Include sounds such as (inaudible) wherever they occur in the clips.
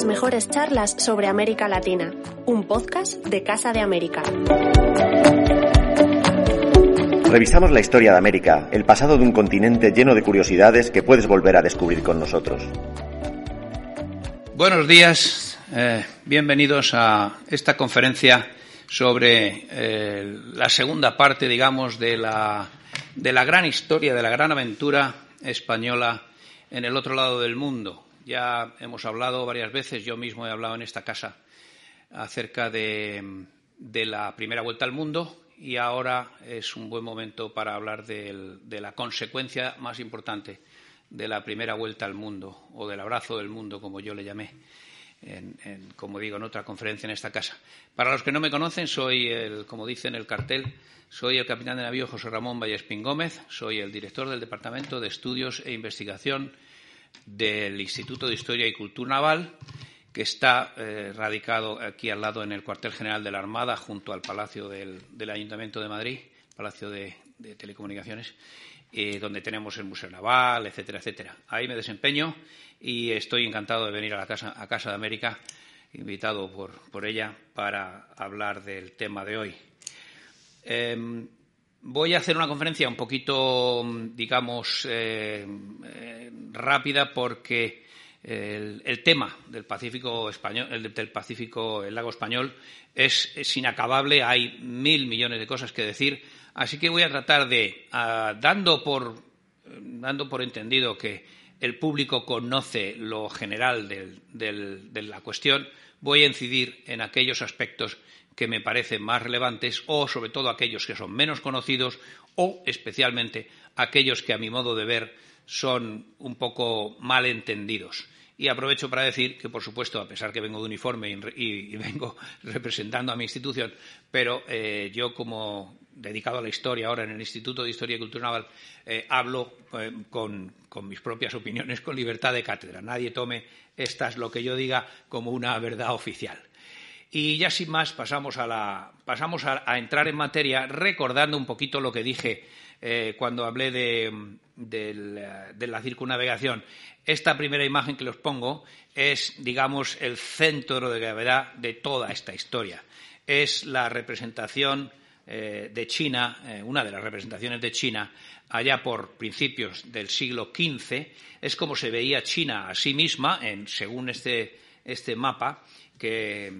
las mejores charlas sobre América Latina, un podcast de Casa de América. Revisamos la historia de América, el pasado de un continente lleno de curiosidades que puedes volver a descubrir con nosotros. Buenos días, eh, bienvenidos a esta conferencia sobre eh, la segunda parte, digamos, de la, de la gran historia, de la gran aventura española en el otro lado del mundo. Ya hemos hablado varias veces, yo mismo he hablado en esta casa acerca de, la primera vuelta al mundo y ahora es un buen momento para hablar de la consecuencia más importante de la primera vuelta al mundo o del abrazo del mundo, como yo le llamé en, como digo, en otra conferencia en esta casa. Para los que no me conocen, soy, el, como dice en el cartel, soy el capitán de navío José Ramón Vallespín Gómez, soy el director del Departamento de Estudios e Investigación del Instituto de Historia y Cultura Naval, que está eh, radicado aquí al lado en el cuartel general de la Armada, junto al Palacio del, Ayuntamiento de Madrid, Palacio de, Telecomunicaciones, eh, donde tenemos el Museo Naval, etcétera, etcétera. Ahí me desempeño y estoy encantado de venir a la Casa, a casa de América, invitado por, ella, para hablar del tema de hoy. Em, voy a hacer una conferencia un poquito, digamos, eh, eh, rápida porque el, tema del Pacífico español, el del Pacífico, el lago español, es, inacabable. Hay mil millones de cosas que decir. Así que voy a tratar de, ah, dando por, dando por entendido que el público conoce lo general de la cuestión, voy a incidir en aquellos aspectos que me parecen más relevantes o sobre todo aquellos que son menos conocidos o especialmente aquellos que a mi modo de ver son un poco mal entendidos. Y aprovecho para decir que, por supuesto, a pesar que vengo de uniforme y, vengo (laughs) representando a mi institución, pero eh, yo como dedicado a la historia ahora en el Instituto de Historia y Cultura Naval, eh, hablo eh, con, mis propias opiniones con libertad de cátedra. Nadie tome esta es lo que yo diga como una verdad oficial. Y ya sin más pasamos a, pasamos a, entrar en materia recordando un poquito lo que dije eh, cuando hablé de, de, la circunnavegación. Esta primera imagen que les pongo es, digamos, el centro de gravedad de toda esta historia. Es la representación eh, de China, eh, una de las representaciones de China, allá por principios del siglo XV, es como se veía China a sí misma, en, según este, este mapa, que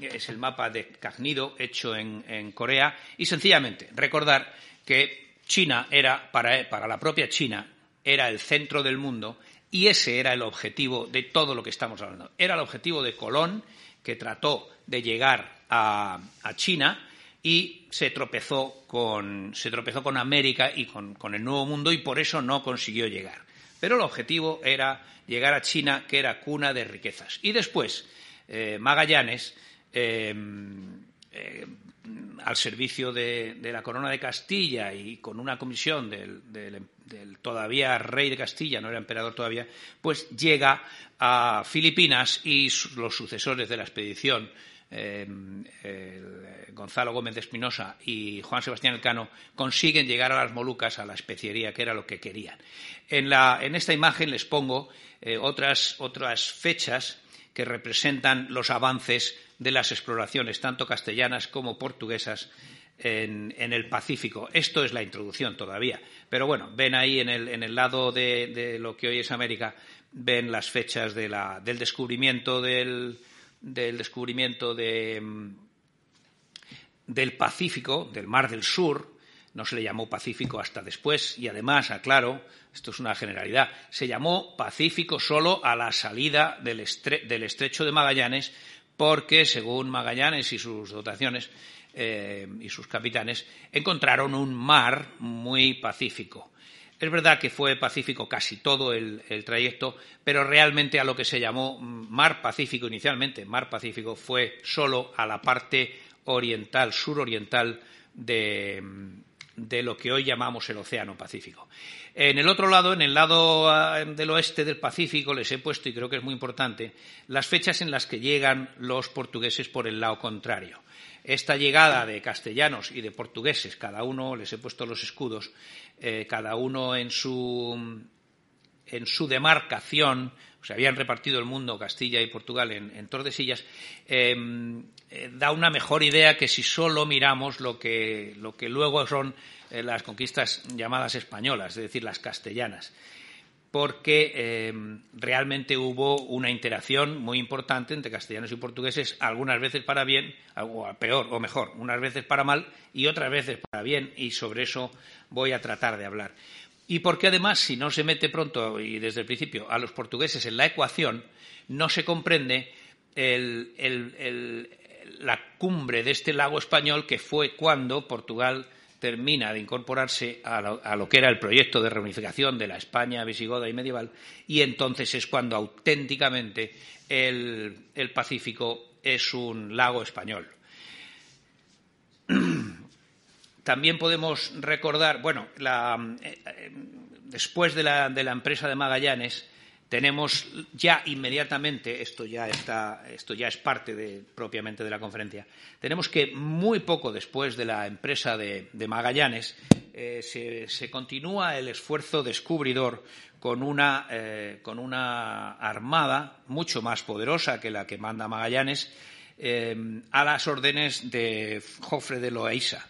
es el mapa de Cagnido hecho en, Corea, y sencillamente recordar que China era, para, para la propia China, era el centro del mundo y ese era el objetivo de todo lo que estamos hablando. Era el objetivo de Colón, que trató de llegar a China y se tropezó con, se tropezó con América y con, el Nuevo Mundo y por eso no consiguió llegar. Pero el objetivo era llegar a China, que era cuna de riquezas. Y después, eh, Magallanes, eh, eh, al servicio de, la corona de Castilla y con una comisión del, todavía rey de Castilla, no era emperador todavía, pues llega a Filipinas y los sucesores de la expedición Em, Gonzalo Gómez de Espinosa y Juan Sebastián Elcano consiguen llegar a las Molucas, a la especiería, que era lo que querían. En, esta imagen les pongo eh, otras, fechas que representan los avances de las exploraciones, tanto castellanas como portuguesas, en, el Pacífico. Esto es la introducción todavía. Pero bueno, ven ahí en el, lado de, lo que hoy es América, ven las fechas del descubrimiento del, del descubrimiento mm, del Pacífico, del Mar del Sur, no se le llamó Pacífico hasta después y además, aclaro, esto es una generalidad, se llamó Pacífico solo a la salida del, estrecho de Magallanes porque, según Magallanes y sus dotaciones eh, y sus capitanes, encontraron un mar muy pacífico. Es verdad que fue pacífico casi todo el, trayecto, pero realmente a lo que se llamó Mar Pacífico inicialmente, Mar Pacífico, fue solo a la parte oriental, suroriental de, de lo que hoy llamamos el Océano Pacífico. En el otro lado, en el lado ah, del oeste del Pacífico, les he puesto, y creo que es muy importante, las fechas en las que llegan los portugueses por el lado contrario. Esta llegada de castellanos y de portugueses, cada uno, les he puesto los escudos, eh, cada uno en su, en su demarcación se habían repartido el mundo, Castilla y Portugal, en, Tordesillas, em, eh, da una mejor idea que si solo miramos lo que, lo que luego son eh, las conquistas llamadas españolas, es decir, las castellanas porque em, realmente hubo una interacción muy importante entre castellanos y portugueses, algunas veces para bien, o peor o mejor, unas veces para mal y otras veces para bien, y sobre eso voy a tratar de hablar. Y porque además, si no se mete pronto y desde el principio a los portugueses en la ecuación, no se comprende la cumbre de este lago español que fue cuando Portugal termina de incorporarse a lo, que era el proyecto de reunificación de la España visigoda y medieval, y entonces es cuando auténticamente el, Pacífico es un lago español. (clears throat) También podemos recordar, bueno, eh, eh, después de la, de la empresa de Magallanes, tenemos ya inmediatamente, esto ya, está, esto ya es parte propiamente de la conferencia, tenemos que muy poco después de la empresa de, Magallanes eh, se, continúa el esfuerzo descubridor con una, eh, con una, armada mucho más poderosa que la que manda Magallanes eh, a las órdenes de Jofre de Loaiza.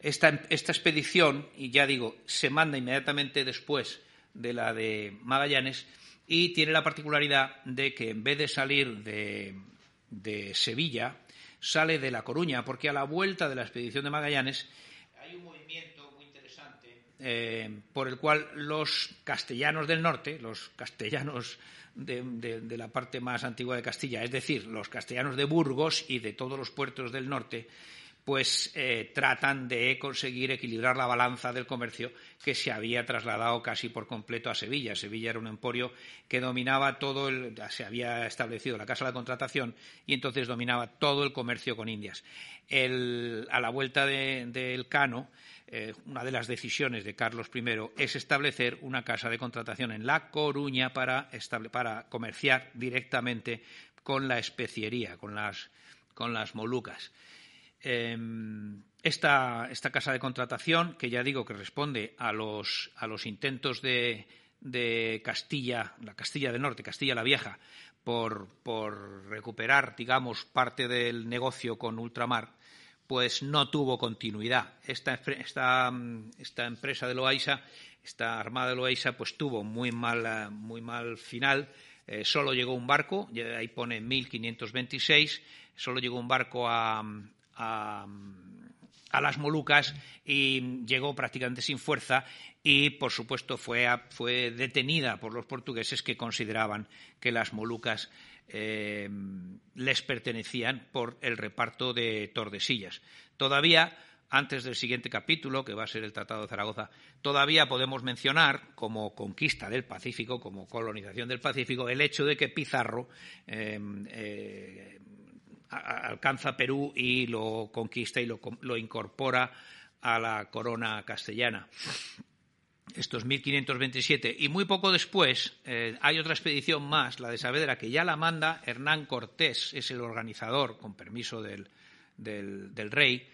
Esta, esta expedición, y ya digo, se manda inmediatamente después de la de Magallanes, y tiene la particularidad de que en vez de salir de, Sevilla, sale de La Coruña, porque a la vuelta de la expedición de Magallanes hay un movimiento muy interesante eh, por el cual los castellanos del norte, los castellanos de, la parte más antigua de Castilla, es decir, los castellanos de Burgos y de todos los puertos del norte, pues eh, tratan de conseguir equilibrar la balanza del comercio que se había trasladado casi por completo a Sevilla. Sevilla era un emporio que dominaba todo el, se había establecido la casa de contratación y entonces dominaba todo el comercio con Indias. a la vuelta del Cano, eh, una de las decisiones de Carlos I es establecer una casa de contratación en La Coruña para, comerciar directamente con la especiería, con las molucas. Em, esta, casa de contratación, que ya digo que responde a los, intentos de, Castilla, la Castilla del Norte, Castilla la Vieja, por, recuperar, digamos, parte del negocio con ultramar, pues no tuvo continuidad. Esta, empresa de Loaiza, esta armada de Loaiza, pues tuvo muy mal, muy mal final. Eh, solo llegó un barco, ahí pone 1526, solo llegó un barco a, a, las Molucas y llegó prácticamente sin fuerza y, por supuesto, fue, fue detenida por los portugueses que consideraban que las Molucas eh, les pertenecían por el reparto de Tordesillas. Todavía, antes del siguiente capítulo, que va a ser el Tratado de Zaragoza, todavía podemos mencionar como conquista del Pacífico, como colonización del Pacífico, el hecho de que Pizarro eh, eh, alcanza Perú y lo conquista y lo, incorpora a la corona castellana. Esto es 1527. Y muy poco después eh, hay otra expedición más, la de Saavedra, que ya la manda Hernán Cortés, es el organizador, con permiso del, rey,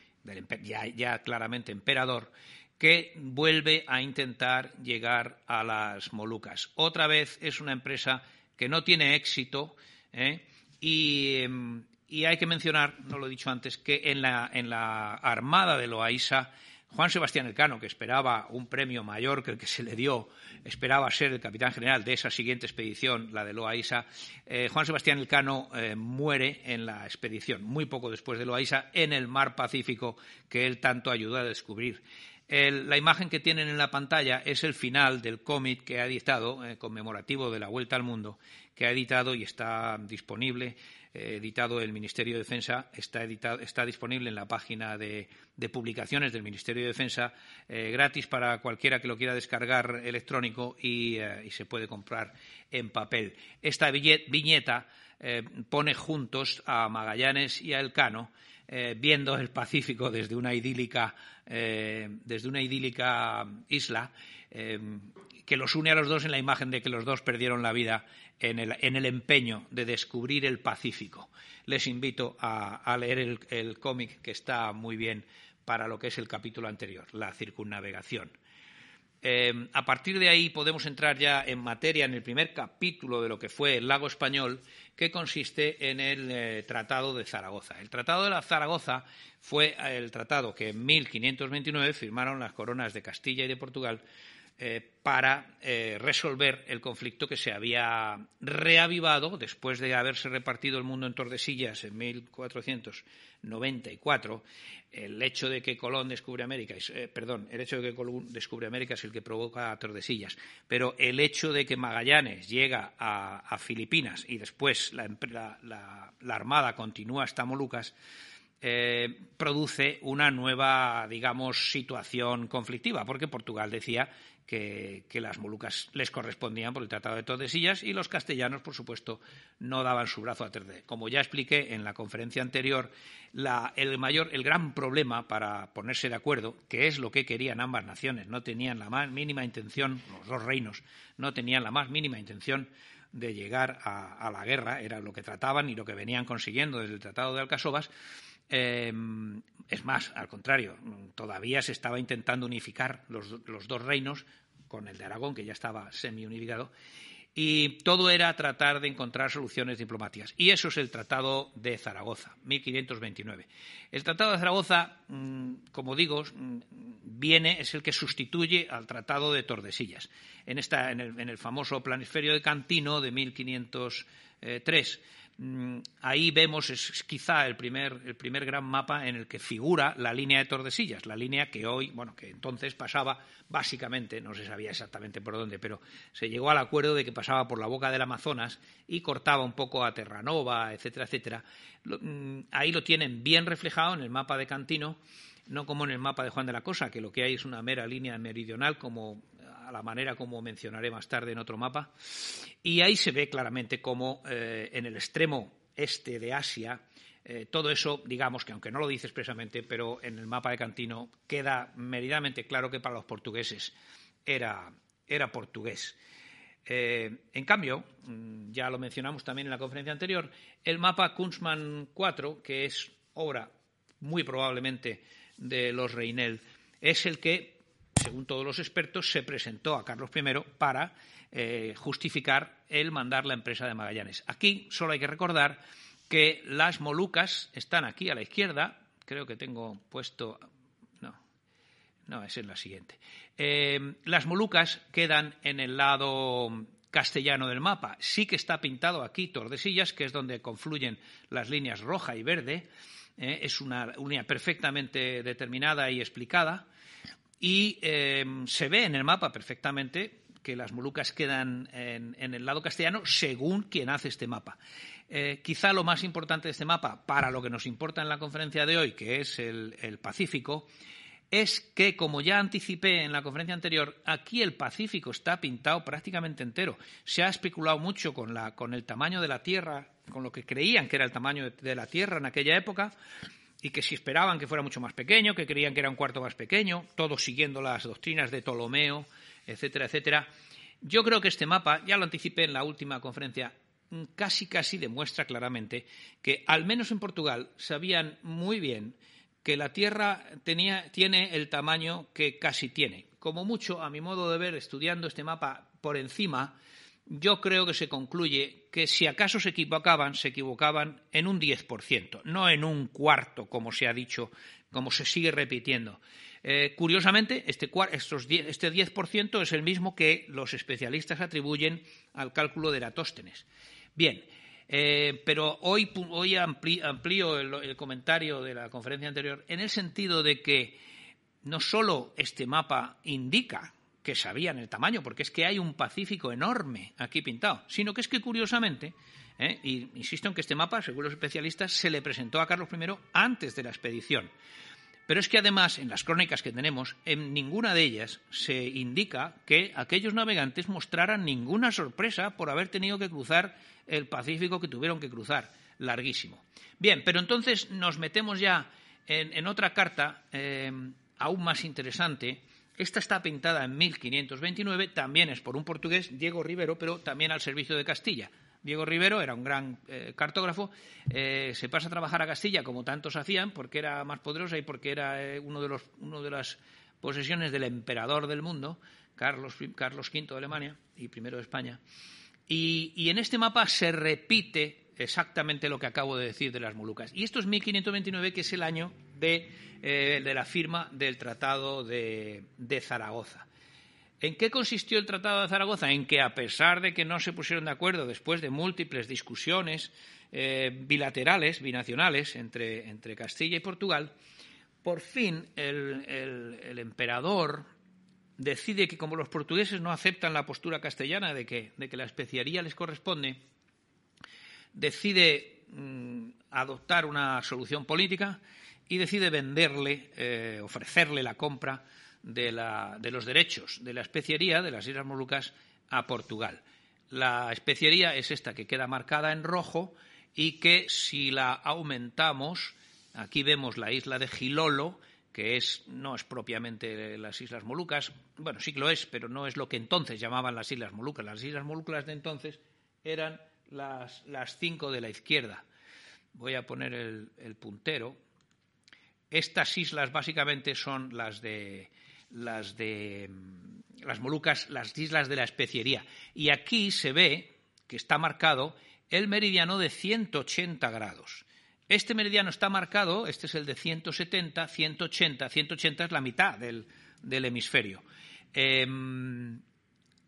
ya, claramente emperador, que vuelve a intentar llegar a las Molucas. Otra vez es una empresa que no tiene éxito ¿eh? y, em, y hay que mencionar, no lo he dicho antes, que en la, en la armada de Loaiza, Juan Sebastián Elcano, que esperaba un premio mayor que el que se le dio, esperaba ser el capitán general de esa siguiente expedición, la de Loaiza, eh, Juan Sebastián Elcano eh, muere en la expedición, muy poco después de Loaiza, en el mar Pacífico que él tanto ayudó a descubrir. la imagen que tienen en la pantalla es el final del cómic que ha editado, eh, conmemorativo de la Vuelta al Mundo, que ha editado y está disponible editado el Ministerio de Defensa, está, está disponible en la página de, publicaciones del Ministerio de Defensa, eh, gratis para cualquiera que lo quiera descargar electrónico y, eh, se puede comprar en papel. Esta viñeta eh, pone juntos a Magallanes y a Elcano viendo el Pacífico desde una idílica, desde una idílica isla que los une a los dos en la imagen de que los dos perdieron la vida en el, empeño de descubrir el Pacífico. Les invito a, leer el, cómic que está muy bien para lo que es el capítulo anterior, la circunnavegación. Eh, a partir de ahí podemos entrar ya en materia en el primer capítulo de lo que fue el lago español, que consiste en el eh, Tratado de Zaragoza. El Tratado de la Zaragoza fue el tratado que en 1529 firmaron las coronas de Castilla y de Portugal eh, para eh, resolver el conflicto que se había reavivado después de haberse repartido el mundo en Tordesillas en 1494. El hecho de que Colón descubre América, eh, perdón, el hecho de que Colón descubre América es el que provoca Tordesillas, pero el hecho de que Magallanes llega a, Filipinas y después la, la Armada continúa hasta Molucas, produce una nueva, digamos, situación conflictiva, porque Portugal decía que, las Molucas les correspondían por el Tratado de Tordesillas y los castellanos, por supuesto, no daban su brazo a torcer. Como ya expliqué en la conferencia anterior, el mayor, el gran problema para ponerse de acuerdo, que es lo que querían ambas naciones, no tenían la más mínima intención, los dos reinos, no tenían la más mínima intención de llegar a, a la guerra, era lo que trataban y lo que venían consiguiendo desde el Tratado de Alcasovas, Em, es más, al contrario, todavía se estaba intentando unificar los, dos reinos con el de Aragón, que ya estaba semi-unificado, y todo era tratar de encontrar soluciones diplomáticas. Y eso es el Tratado de Zaragoza, 1529. El Tratado de Zaragoza, mm, como digo, mm, viene, es el que sustituye al Tratado de Tordesillas, en, esta, en, el, en el famoso planisferio de Cantino de 1503 Mm, ahí vemos, es quizá el primer, el primer gran mapa en el que figura la línea de Tordesillas, la línea que hoy, bueno, que entonces pasaba básicamente, no se sabía exactamente por dónde, pero se llegó al acuerdo de que pasaba por la boca del Amazonas y cortaba un poco a Terranova, etcétera, etcétera. Mm, ahí lo tienen bien reflejado en el mapa de Cantino, no como en el mapa de Juan de la Cosa, que lo que hay es una mera línea meridional, como a la manera como mencionaré más tarde en otro mapa. Y ahí se ve claramente cómo eh, en el extremo este de Asia, eh, todo eso, digamos que aunque no lo dice expresamente, pero en el mapa de Cantino queda meridamente claro que para los portugueses era, era portugués. Eh, en cambio, mm, ya lo mencionamos también en la conferencia anterior, el mapa Kunzmann 4, que es obra muy probablemente de los Reinel, es el que según todos los expertos, se presentó a Carlos I para eh, justificar el mandar la empresa de Magallanes. Aquí solo hay que recordar que las Molucas están aquí a la izquierda. Creo que tengo puesto. No, no, esa es la siguiente. Eh, las Molucas quedan en el lado castellano del mapa. Sí que está pintado aquí Tordesillas, que es donde confluyen las líneas roja y verde. Eh, es una línea perfectamente determinada y explicada. Y em, se ve en el mapa perfectamente que las Molucas quedan en, el lado castellano según quien hace este mapa. Eh, quizá lo más importante de este mapa, para lo que nos importa en la conferencia de hoy, que es el, Pacífico, es que, como ya anticipé en la conferencia anterior, aquí el Pacífico está pintado prácticamente entero. Se ha especulado mucho con, la, con el tamaño de la Tierra, con lo que creían que era el tamaño de la Tierra en aquella época, y que si esperaban que fuera mucho más pequeño, que creían que era un cuarto más pequeño, todos siguiendo las doctrinas de Ptolomeo, etcétera, etcétera. Yo creo que este mapa, ya lo anticipé en la última conferencia, mm, casi casi demuestra claramente que, al menos en Portugal, sabían muy bien que la Tierra tenía, tiene el tamaño que casi tiene. Como mucho, a mi modo de ver, estudiando este mapa por encima, yo creo que se concluye que si acaso se equivocaban, se equivocaban en un 10%, no en un cuarto, como se ha dicho, como se sigue repitiendo. Eh, curiosamente, este, este 10% es el mismo que los especialistas atribuyen al cálculo de Eratóstenes. Bien, eh, pero hoy, hoy amplío el comentario de la conferencia anterior en el sentido de que no solo este mapa indica que sabían el tamaño, porque es que hay un Pacífico enorme aquí pintado, sino que es que curiosamente, ¿eh? y insisto en que este mapa, según los especialistas, se le presentó a Carlos I antes de la expedición. Pero es que además, en las crónicas que tenemos, en ninguna de ellas se indica que aquellos navegantes mostraran ninguna sorpresa por haber tenido que cruzar el Pacífico que tuvieron que cruzar, larguísimo. Bien, pero entonces nos metemos ya en, otra carta eh, aún más interesante, esta está pintada en 1529, también es por un portugués, Diego Rivero, pero también al servicio de Castilla. Diego Rivero era un gran eh, cartógrafo, eh, se pasa a trabajar a Castilla como tantos hacían, porque era más poderosa y porque era eh, uno de los, uno de las posesiones del emperador del mundo, Carlos, Carlos V de Alemania y primero de España. Y, en este mapa se repite exactamente lo que acabo de decir de las Molucas. Y esto es 1529, que es el año de, eh, la firma del Tratado de Zaragoza. ¿En qué consistió el Tratado de Zaragoza? En que, a pesar de que no se pusieron de acuerdo después de múltiples discusiones eh, bilaterales, binacionales, entre, Castilla y Portugal, por fin el, emperador decide que, como los portugueses no aceptan la postura castellana de que, la especiaría les corresponde, decide mm, adoptar una solución política y decide venderle, eh, ofrecerle la compra de, los derechos de la especiería de las Islas Molucas a Portugal. La especiería es esta que queda marcada en rojo y que si la aumentamos, aquí vemos la isla de Gilolo, que es, no es propiamente las Islas Molucas, bueno, sí que lo es, pero no es lo que entonces llamaban las Islas Molucas. Las Islas Molucas de entonces eran las, cinco de la izquierda. Voy a poner el puntero. Estas islas básicamente son las de las de las Molucas, las islas de la especiería. Y aquí se ve que está marcado el meridiano de 180 grados. Este meridiano está marcado, este es el de 170, 180, 180 es la mitad del, hemisferio. Em,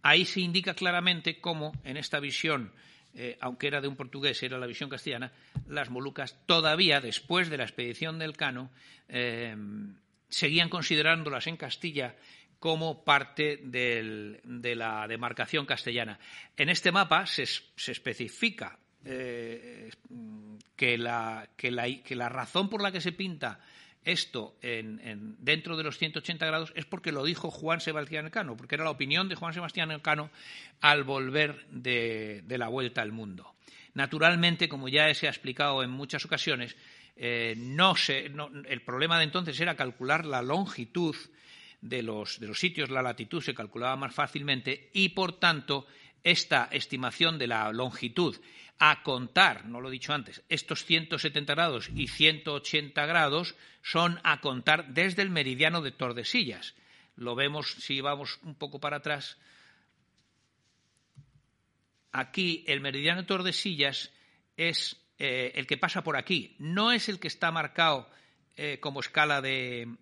ahí se indica claramente cómo en esta visión, eh, aunque era de un portugués, era la visión castellana, las Molucas todavía, después de la expedición del Cano, em, seguían considerándolas en Castilla como parte de la demarcación castellana. En este mapa se, especifica eh, que, la, razón por la que se pinta esto dentro de los 180 grados es porque lo dijo Juan Sebastián Elcano, porque era la opinión de Juan Sebastián Elcano al volver de, la vuelta al mundo. Naturalmente, como ya se ha explicado en muchas ocasiones, eh, no el problema de entonces era calcular la longitud de los, de los sitios, la latitud se calculaba más fácilmente y, por tanto, esta estimación de la longitud a contar, no lo he dicho antes, estos 170 grados y 180 grados son a contar desde el meridiano de Tordesillas. Lo vemos si vamos un poco para atrás. Aquí el meridiano de Tordesillas es eh, el que pasa por aquí. No es el que está marcado eh, como escala de,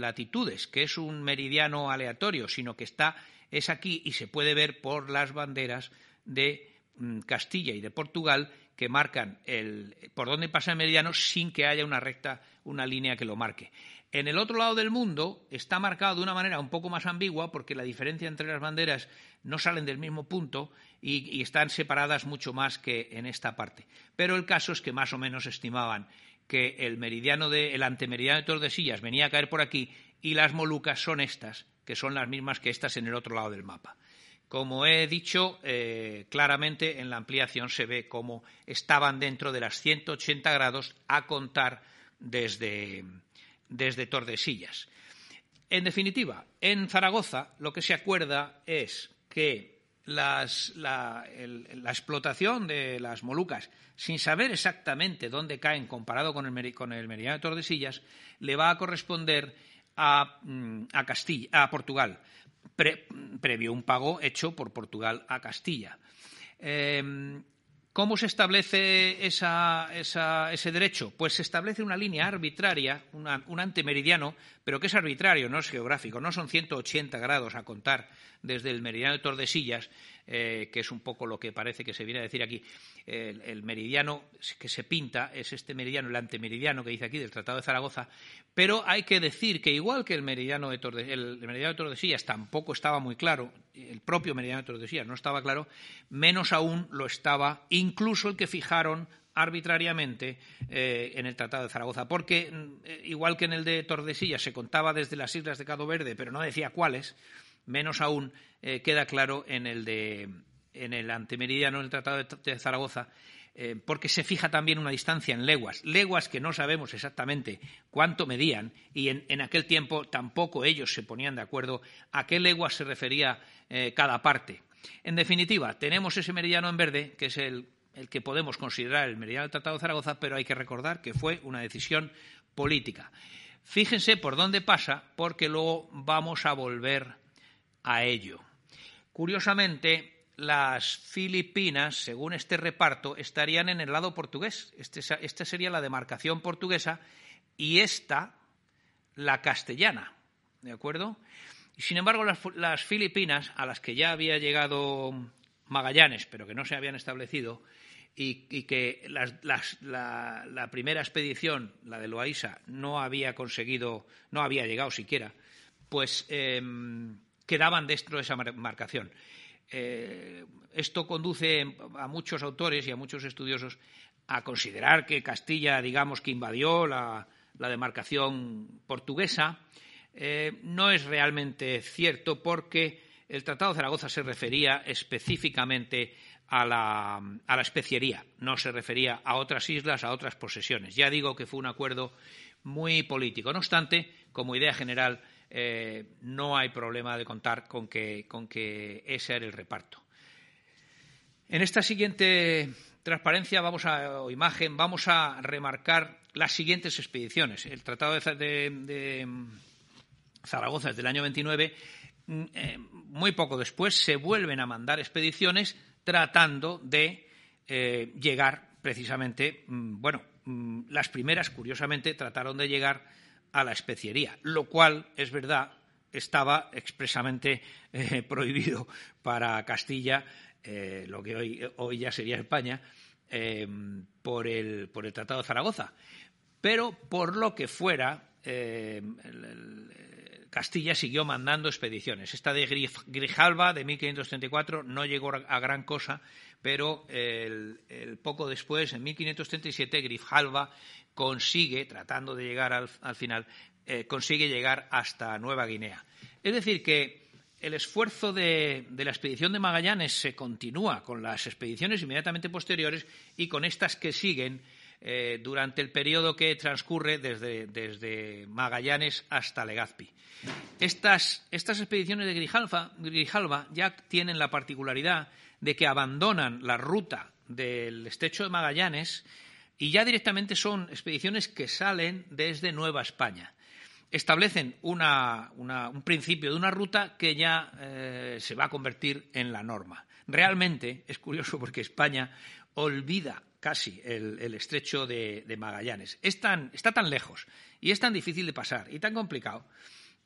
latitudes, que es un meridiano aleatorio, sino que está, es aquí y se puede ver por las banderas de Castilla y de Portugal que marcan el, por dónde pasa el meridiano sin que haya una recta, una línea que lo marque. En el otro lado del mundo está marcado de una manera un poco más ambigua porque la diferencia entre las banderas no salen del mismo punto y, están separadas mucho más que en esta parte. Pero el caso es que más o menos estimaban que el meridiano de, el antemeridiano de Tordesillas venía a caer por aquí y las Molucas son estas, que son las mismas que estas en el otro lado del mapa. Como he dicho, eh, claramente en la ampliación se ve cómo estaban dentro de las 180 grados a contar desde, desde Tordesillas. En definitiva, en Zaragoza lo que se acuerda es que la, explotación de las Molucas, sin saber exactamente dónde caen comparado con el, meridiano de Tordesillas, le va a corresponder a, mm, Castilla, a Portugal, previo un pago hecho por Portugal a Castilla. Em, ¿Cómo se establece ese derecho? Pues se establece una línea arbitraria, un antemeridiano, pero que es arbitrario, no es geográfico, no son 180 grados a contar desde el meridiano de Tordesillas, eh, que es un poco lo que parece que se viene a decir aquí. El, meridiano que se pinta es este meridiano, el antemeridiano que dice aquí del Tratado de Zaragoza, pero hay que decir que igual que el meridiano de, el meridiano de Tordesillas tampoco estaba muy claro, el propio meridiano de Tordesillas no estaba claro, menos aún lo estaba incluso el que fijaron arbitrariamente eh, en el Tratado de Zaragoza, porque mm, igual que en el de Tordesillas se contaba desde las islas de Cabo Verde, pero no decía cuáles, menos aún eh, queda claro en el, de, en el antemeridiano del Tratado de, Zaragoza, eh, porque se fija también una distancia en leguas, leguas que no sabemos exactamente cuánto medían y en, aquel tiempo tampoco ellos se ponían de acuerdo a qué leguas se refería eh, cada parte. En definitiva, tenemos ese meridiano en verde, que es el, el que podemos considerar el meridiano del Tratado de Zaragoza, pero hay que recordar que fue una decisión política. Fíjense por dónde pasa, porque luego vamos a volver a ello. Curiosamente, las Filipinas, según este reparto, estarían en el lado portugués. Este esta sería la demarcación portuguesa y esta la castellana. ¿De acuerdo? Sin embargo, las, Filipinas, a las que ya había llegado Magallanes, pero que no se habían establecido, y, que la, primera expedición, la de Loaiza, no había conseguido, no había llegado siquiera, pues em, quedaban dentro de esa marcación. Eh, esto conduce a muchos autores y a muchos estudiosos a considerar que Castilla, digamos, que invadió la, demarcación portuguesa. Eh, no es realmente cierto porque el Tratado de Zaragoza se refería específicamente a la, a la, especiería, no se refería a otras islas, a otras posesiones. Ya digo que fue un acuerdo muy político. No obstante, como idea general, eh, no hay problema de contar con que, ese era el reparto. En esta siguiente transparencia vamos a, o imagen vamos a remarcar las siguientes expediciones. El Tratado de, Zaragoza es del año 29. Mm, eh, muy poco después se vuelven a mandar expediciones tratando de eh, llegar precisamente, mm, bueno, mm, las primeras, curiosamente, trataron de llegar a la especiería, lo cual, es verdad, estaba expresamente eh, (laughs) prohibido para Castilla, eh, lo que hoy, hoy, ya sería España, eh, por, el, por, el, Tratado de Zaragoza. Pero, por lo que fuera, Castilla siguió mandando expediciones. Esta de Grijalva, de 1534, no llegó a gran cosa, pero el, poco después, en 1537, Grijalva consigue, tratando de llegar al, final, eh, consigue llegar hasta Nueva Guinea. Es decir, que el esfuerzo de, la expedición de Magallanes se continúa con las expediciones inmediatamente posteriores y con estas que siguen eh, durante el periodo que transcurre desde, Magallanes hasta Legazpi. Estas, expediciones de Grijalva ya tienen la particularidad de que abandonan la ruta del estrecho de Magallanes y ya directamente son expediciones que salen desde Nueva España. Establecen un principio de una ruta que ya eh, se va a convertir en la norma. Realmente es curioso porque España olvida casi el, estrecho de, Magallanes. está tan lejos y es tan difícil de pasar y tan complicado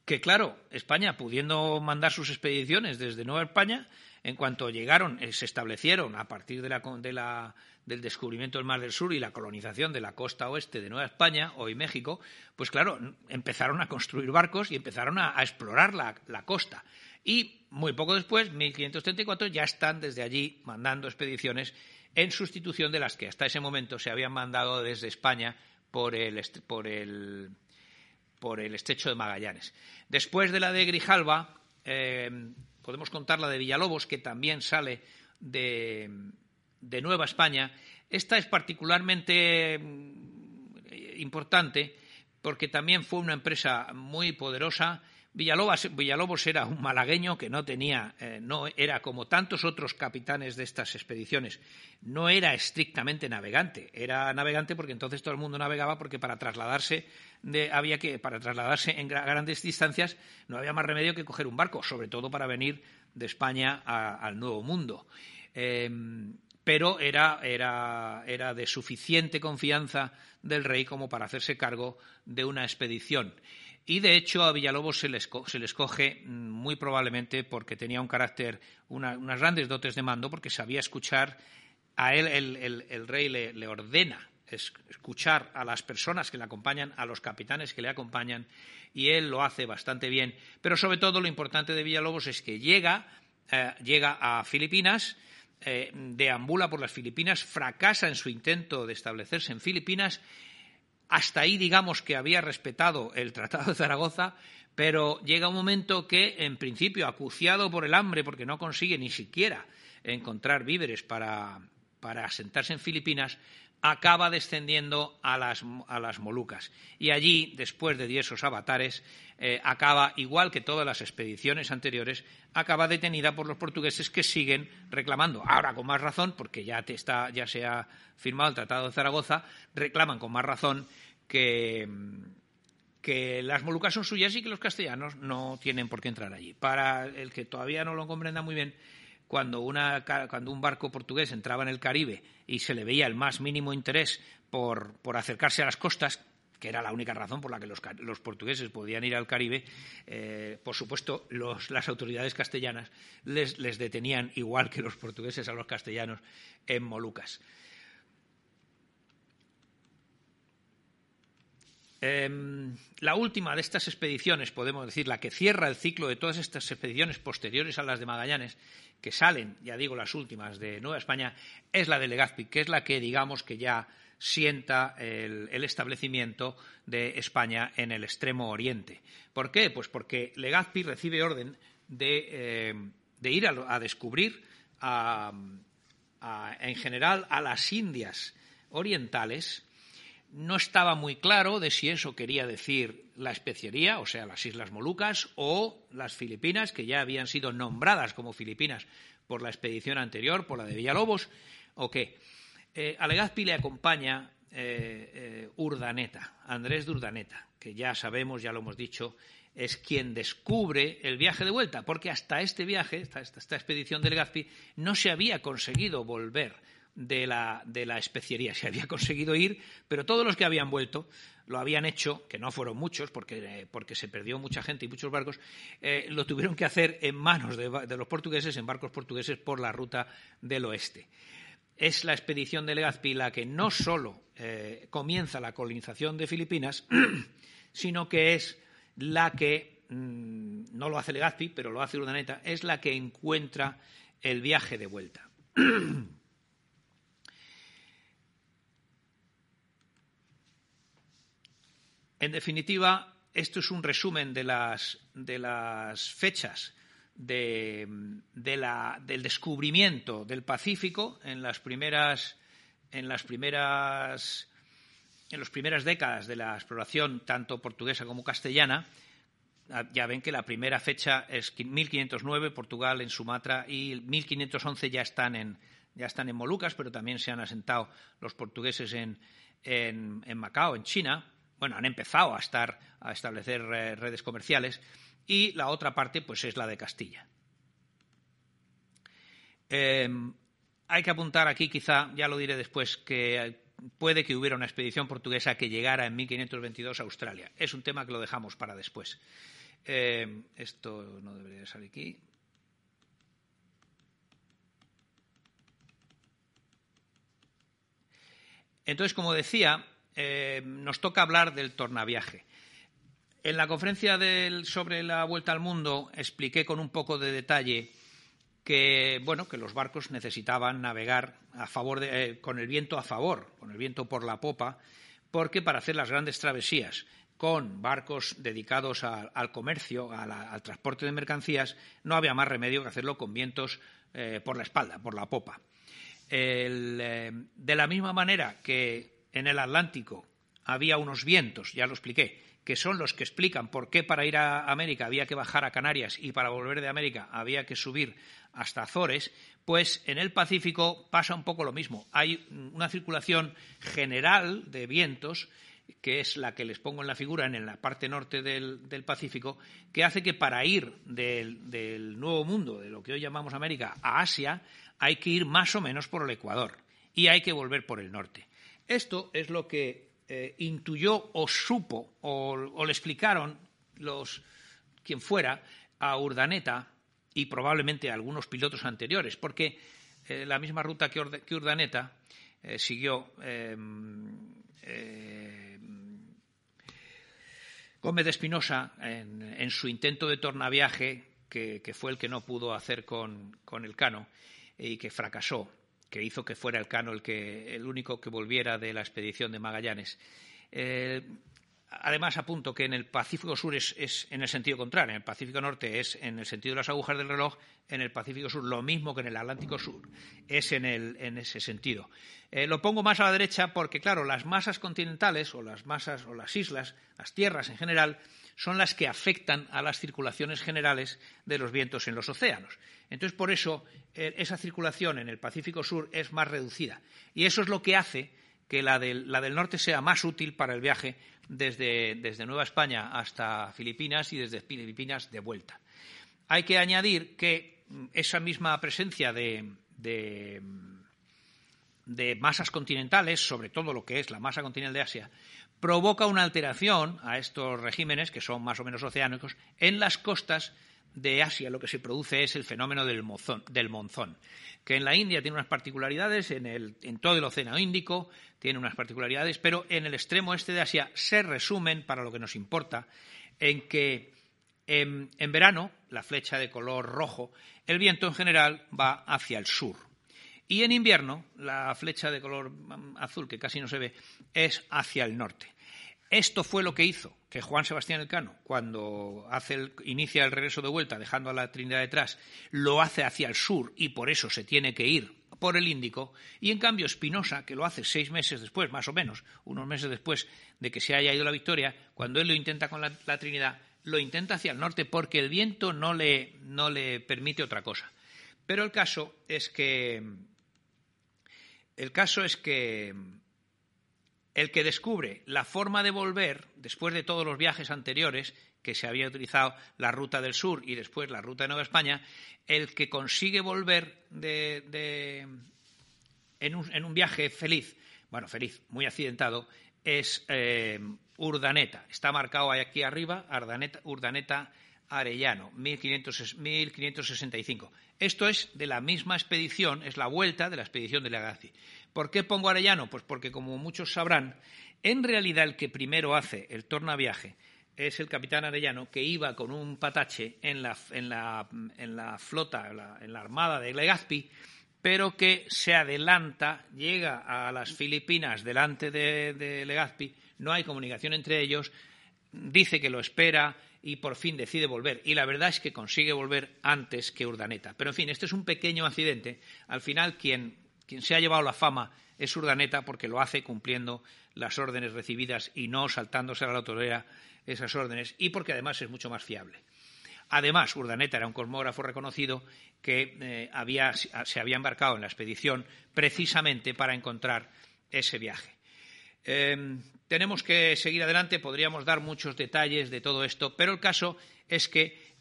que, claro, España, pudiendo mandar sus expediciones desde Nueva España, en cuanto llegaron, eh, se establecieron a partir de la, del descubrimiento del Mar del Sur y la colonización de la costa oeste de Nueva España, hoy México, pues claro, empezaron a construir barcos y empezaron a, explorar la, costa. Y muy poco después, 1534, ya están desde allí mandando expediciones en sustitución de las que hasta ese momento se habían mandado desde España por el, por el, por el estrecho de Magallanes. Después de la de Grijalva, eh, podemos contar la de Villalobos, que también sale de, de Nueva España. Esta es particularmente mm, importante porque también fue una empresa muy poderosa. Villalobos, era un malagueño que no tenía, eh, no era como tantos otros capitanes de estas expediciones, no era estrictamente navegante, era navegante porque entonces todo el mundo navegaba porque para trasladarse había que para trasladarse en grandes distancias no había más remedio que coger un barco, sobre todo para venir de España al Nuevo Mundo. Em, pero era, de suficiente confianza del rey como para hacerse cargo de una expedición. Y de hecho a Villalobos se le, escoge mm, muy probablemente porque tenía un carácter, unas grandes dotes de mando, porque sabía escuchar, a él el, rey le, ordena escuchar a las personas que le acompañan, a los capitanes que le acompañan, y él lo hace bastante bien. Pero sobre todo lo importante de Villalobos es que llega, eh, llega a Filipinas, eh, deambula por las Filipinas, fracasa en su intento de establecerse en Filipinas. Hasta ahí, digamos que había respetado el Tratado de Zaragoza, pero llega un momento que, en principio, acuciado por el hambre, porque no consigue ni siquiera encontrar víveres para, para asentarse en Filipinas, acaba descendiendo a las, Molucas. Y allí, después de diversos avatares, eh, acaba, igual que todas las expediciones anteriores, acaba detenida por los portugueses que siguen reclamando, ahora con más razón, porque ya, ya se ha firmado el Tratado de Zaragoza, reclaman con más razón que, que las Molucas son suyas y que los castellanos no tienen por qué entrar allí. Para el que todavía no lo comprenda muy bien, cuando, cuando un barco portugués entraba en el Caribe y se le veía el más mínimo interés por, acercarse a las costas, que era la única razón por la que los, portugueses podían ir al Caribe, eh, por supuesto, las autoridades castellanas les, les, detenían igual que los portugueses a los castellanos en Molucas. Em, la última de estas expediciones, podemos decir, la que cierra el ciclo de todas estas expediciones posteriores a las de Magallanes, que salen, ya digo, las últimas de Nueva España, es la de Legazpi, que es la que, digamos, que ya sienta el, establecimiento de España en el extremo oriente. ¿Por qué? Pues porque Legazpi recibe orden de, eh, ir a, descubrir, en general, a las Indias orientales, no estaba muy claro de si eso quería decir la especiería, o sea, las Islas Molucas, o las Filipinas, que ya habían sido nombradas como Filipinas por la expedición anterior, por la de Villalobos, o qué. Eh, a Legazpi le acompaña eh, eh, Urdaneta, Andrés de Urdaneta, que ya sabemos, ya lo hemos dicho, es quien descubre el viaje de vuelta, porque hasta este viaje, hasta esta, expedición de Legazpi, no se había conseguido volver de la, de la especiería. (laughs) Se había conseguido ir, pero todos los que habían vuelto lo habían hecho, que no fueron muchos, porque, eh, porque se perdió mucha gente y muchos barcos, eh, lo tuvieron que hacer en manos de, los portugueses, en barcos portugueses, por la ruta del oeste. Es la expedición de Legazpi la que no solo eh, comienza la colonización de Filipinas, (clears throat) sino que es la que, mm, no lo hace Legazpi, pero lo hace Urdaneta, es la que encuentra el viaje de vuelta. (clears throat) En definitiva, esto es un resumen de las, fechas del descubrimiento del Pacífico en las primeras en las primeras en las primeras décadas de la exploración tanto portuguesa como castellana. Ya ven que la primera fecha es 1509 Portugal en Sumatra y 1511 ya están en ya están en Molucas pero también se han asentado los portugueses en Macao en China bueno, han empezado a estar a establecer eh, redes comerciales y la otra parte pues es la de Castilla. Em, hay que apuntar aquí, quizá, ya lo diré después, que puede que hubiera una expedición portuguesa que llegara en 1522 a Australia. Es un tema que lo dejamos para después. Em, esto no debería salir aquí. Entonces, como decía, eh, nos toca hablar del tornaviaje. En la conferencia sobre la vuelta al mundo expliqué con un poco de detalle que bueno que los barcos necesitaban navegar a favor eh, con el viento a favor, con el viento por la popa, porque para hacer las grandes travesías con barcos dedicados al comercio, al transporte de mercancías, no había más remedio que hacerlo con vientos eh, por la espalda, por la popa. de la misma manera que en el Atlántico había unos vientos, ya lo expliqué, que son los que explican por qué para ir a América había que bajar a Canarias y para volver de América había que subir hasta Azores, pues en el Pacífico pasa un poco lo mismo. Hay una circulación general de vientos que es la que les pongo en la figura en la parte norte del, Pacífico, que hace que para ir del, Nuevo Mundo, de lo que hoy llamamos América, a Asia, hay que ir más o menos por el Ecuador y hay que volver por el norte. Esto es lo que eh, intuyó o supo o, le explicaron los quien fuera a Urdaneta y probablemente a algunos pilotos anteriores, porque eh, la misma ruta que, Urdaneta eh, siguió em, Gómez de Espinosa en, su intento de tornaviaje, que, que, fue el que no pudo hacer con, con el Cano y que fracasó que hizo que fuera el Cano el, que, el único que volviera de la expedición de Magallanes. Eh, además, apunto que en el Pacífico Sur es, en el sentido contrario, en el Pacífico Norte es en el sentido de las agujas del reloj, en el Pacífico Sur lo mismo que en el Atlántico Sur, es en, ese sentido. Eh, lo pongo más a la derecha porque, claro, las masas continentales o las masas o las islas, las tierras en general, son las que afectan a las circulaciones generales de los vientos en los océanos. Entonces, por eso, eh, esa circulación en el Pacífico Sur es más reducida. Y eso es lo que hace que la del, norte sea más útil para el viaje, desde, desde Nueva España hasta Filipinas y desde Filipinas de vuelta. Hay que añadir que esa misma presencia de, de, masas continentales, sobre todo lo que es la masa continental de Asia, provoca una alteración a estos regímenes, que son más o menos oceánicos, en las costas de Asia. Lo que se produce es el fenómeno del, monzón, que en la India tiene unas particularidades, en, el, en todo el Océano Índico tiene unas particularidades, pero en el extremo este de Asia se resumen, para lo que nos importa, en que en, verano, la flecha de color rojo, el viento en general va hacia el sur. Y en invierno, la flecha de color mm, azul, que casi no se ve, es hacia el norte. Esto fue lo que hizo que Juan Sebastián Elcano, cuando inicia el regreso de vuelta, dejando a la Trinidad detrás, lo hace hacia el sur y por eso se tiene que ir por el Índico, y en cambio Spinoza, que lo hace seis meses después, más o menos, unos meses después de que se haya ido la victoria, cuando él lo intenta con la Trinidad, lo intenta hacia el norte porque el viento no le, no le permite otra cosa. Pero el caso es que el caso es que el que descubre la forma de volver, después de todos los viajes anteriores, que se había utilizado la ruta del sur y después la ruta de Nueva España, el que consigue volver en, un, viaje feliz, bueno, feliz, muy accidentado, es eh, Urdaneta. Está marcado aquí arriba, Urdaneta, Arellano, 1565. Esto es de la misma expedición, es la vuelta de la expedición de Legazpi. ¿Por qué pongo Arellano? Pues porque, como muchos sabrán, en realidad el que primero hace el tornaviaje es el capitán Arellano, que iba con un patache en la, flota, en la, armada de Legazpi, pero que se adelanta, llega a las Filipinas delante de Legazpi, no hay comunicación entre ellos, dice que lo espera y por fin decide volver. Y la verdad es que consigue volver antes que Urdaneta. Pero en fin, este es un pequeño accidente. Al final, quien, se ha llevado la fama es Urdaneta porque lo hace cumpliendo las órdenes recibidas y no saltándose a la autoridad esas órdenes y porque además es mucho más fiable. Además, Urdaneta era un cosmógrafo reconocido que eh, se había embarcado en la expedición precisamente para encontrar ese viaje. Em, tenemos que seguir adelante, podríamos dar muchos detalles de todo esto, pero el caso es que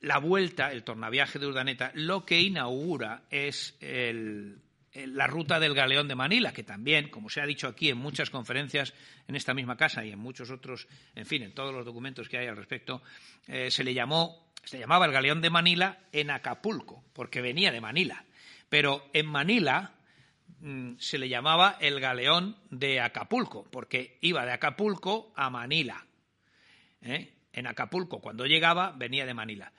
la vuelta, el tornaviaje de Urdaneta, lo que inaugura es la ruta del galeón de Manila, que también, como se ha dicho aquí en muchas conferencias en esta misma casa y en muchos otros, en fin, en todos los documentos que hay al respecto, eh, se le llamó, se llamaba el galeón de Manila en Acapulco, porque venía de Manila. Pero en Manila, se le llamaba el galeón de Acapulco, porque iba de Acapulco a Manila. ¿eh? En Acapulco, cuando llegaba, venía de Manila.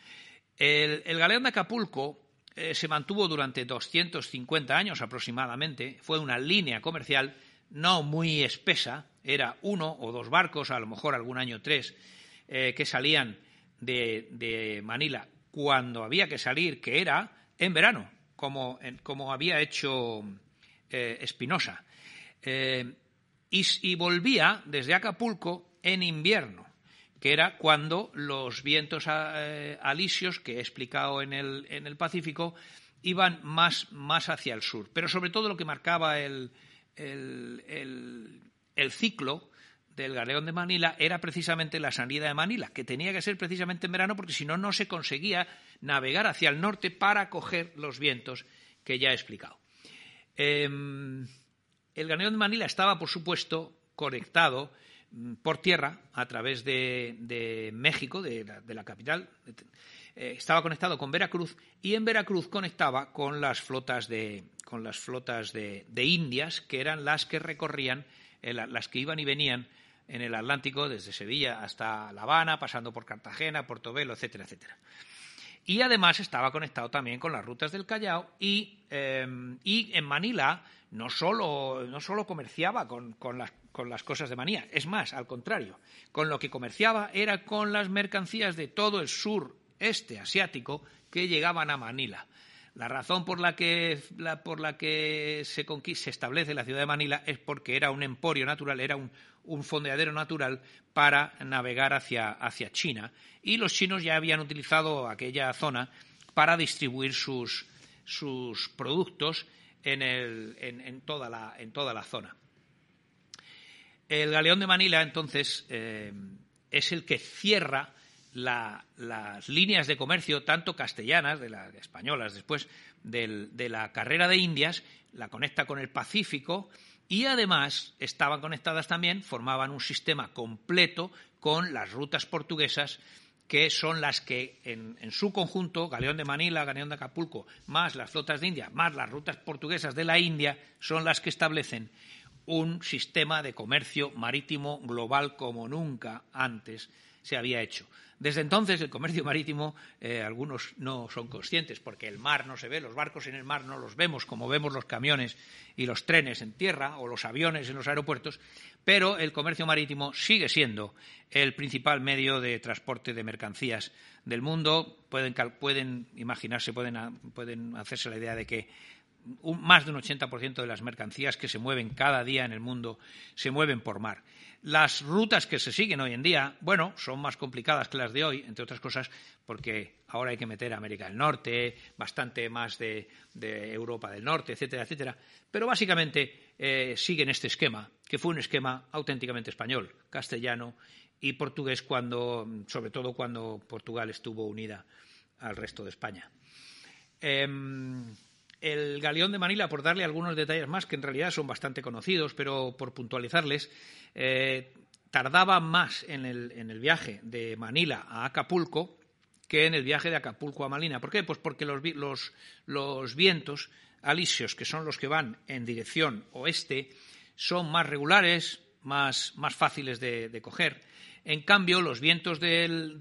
El, galeón de Acapulco eh, se mantuvo durante 250 años aproximadamente, fue una línea comercial no muy espesa, era uno o dos barcos, a lo mejor algún año tres, eh, que salían de, Manila cuando había que salir, que era en verano, como, como había hecho eh, Espinosa. Eh, y, volvía desde Acapulco en invierno, que era cuando los vientos eh, alisios que he explicado en el, en el Pacífico iban más, más, hacia el sur. Pero sobre todo lo que marcaba el, el, el, ciclo del galeón de Manila era precisamente la salida de Manila, que tenía que ser precisamente en verano porque si no, no se conseguía navegar hacia el norte para coger los vientos que ya he explicado. Em, el galeón de Manila estaba, por supuesto, conectado mm, por tierra a través de, México, de la, capital. Eh, estaba conectado con Veracruz y en Veracruz conectaba con las flotas de, con las flotas de, Indias, que eran las que recorrían, eh, las que iban y venían en el Atlántico desde Sevilla hasta La Habana, pasando por Cartagena, Portobelo, etcétera, etcétera y además estaba conectado también con las rutas del Callao y, em, en Manila no solo, no solo comerciaba con, las, con las cosas de Manila, es más, al contrario, con lo que comerciaba era con las mercancías de todo el sur este asiático que llegaban a Manila. La razón por la que, se, establece la ciudad de Manila es porque era un emporio natural, era un, fondeadero natural para navegar hacia, China. Y los chinos ya habían utilizado aquella zona para distribuir sus, productos en, el, en, toda la, en, toda la, zona. El galeón de Manila, entonces, eh, es el que cierra las líneas de comercio, tanto castellanas, de las españolas después, de la carrera de Indias, la conecta con el Pacífico y además estaban conectadas también, formaban un sistema completo con las rutas portuguesas que son las que en, en, su conjunto, Galeón de Manila, Galeón de Acapulco, más las flotas de India, más las rutas portuguesas de la India, son las que establecen un sistema de comercio marítimo global como nunca antes se había hecho. Desde entonces el comercio marítimo, eh, algunos no son conscientes porque el mar no se ve, los barcos en el mar no los vemos como vemos los camiones y los trenes en tierra o los aviones en los aeropuertos, pero el comercio marítimo sigue siendo el principal medio de transporte de mercancías del mundo. Pueden, imaginarse, pueden, pueden hacerse la idea de que más de un 80% de las mercancías que se mueven cada día en el mundo se mueven por mar. Las rutas que se siguen hoy en día, bueno, son más complicadas que las de hoy, entre otras cosas, porque ahora hay que meter América del Norte, bastante más de, Europa del Norte, etcétera, etcétera. Pero básicamente eh, siguen este esquema, que fue un esquema auténticamente español, castellano y portugués, cuando, sobre todo cuando Portugal estuvo unida al resto de España. Em, el galeón de Manila, por darle algunos detalles más, que en realidad son bastante conocidos, pero por puntualizarles, eh, tardaba más en el, viaje de Manila a Acapulco que en el viaje de Acapulco a Malina. ¿Por qué? Pues porque los, vientos alisios, que son los que van en dirección oeste, son más regulares, más, fáciles de, coger. En cambio, los vientos del,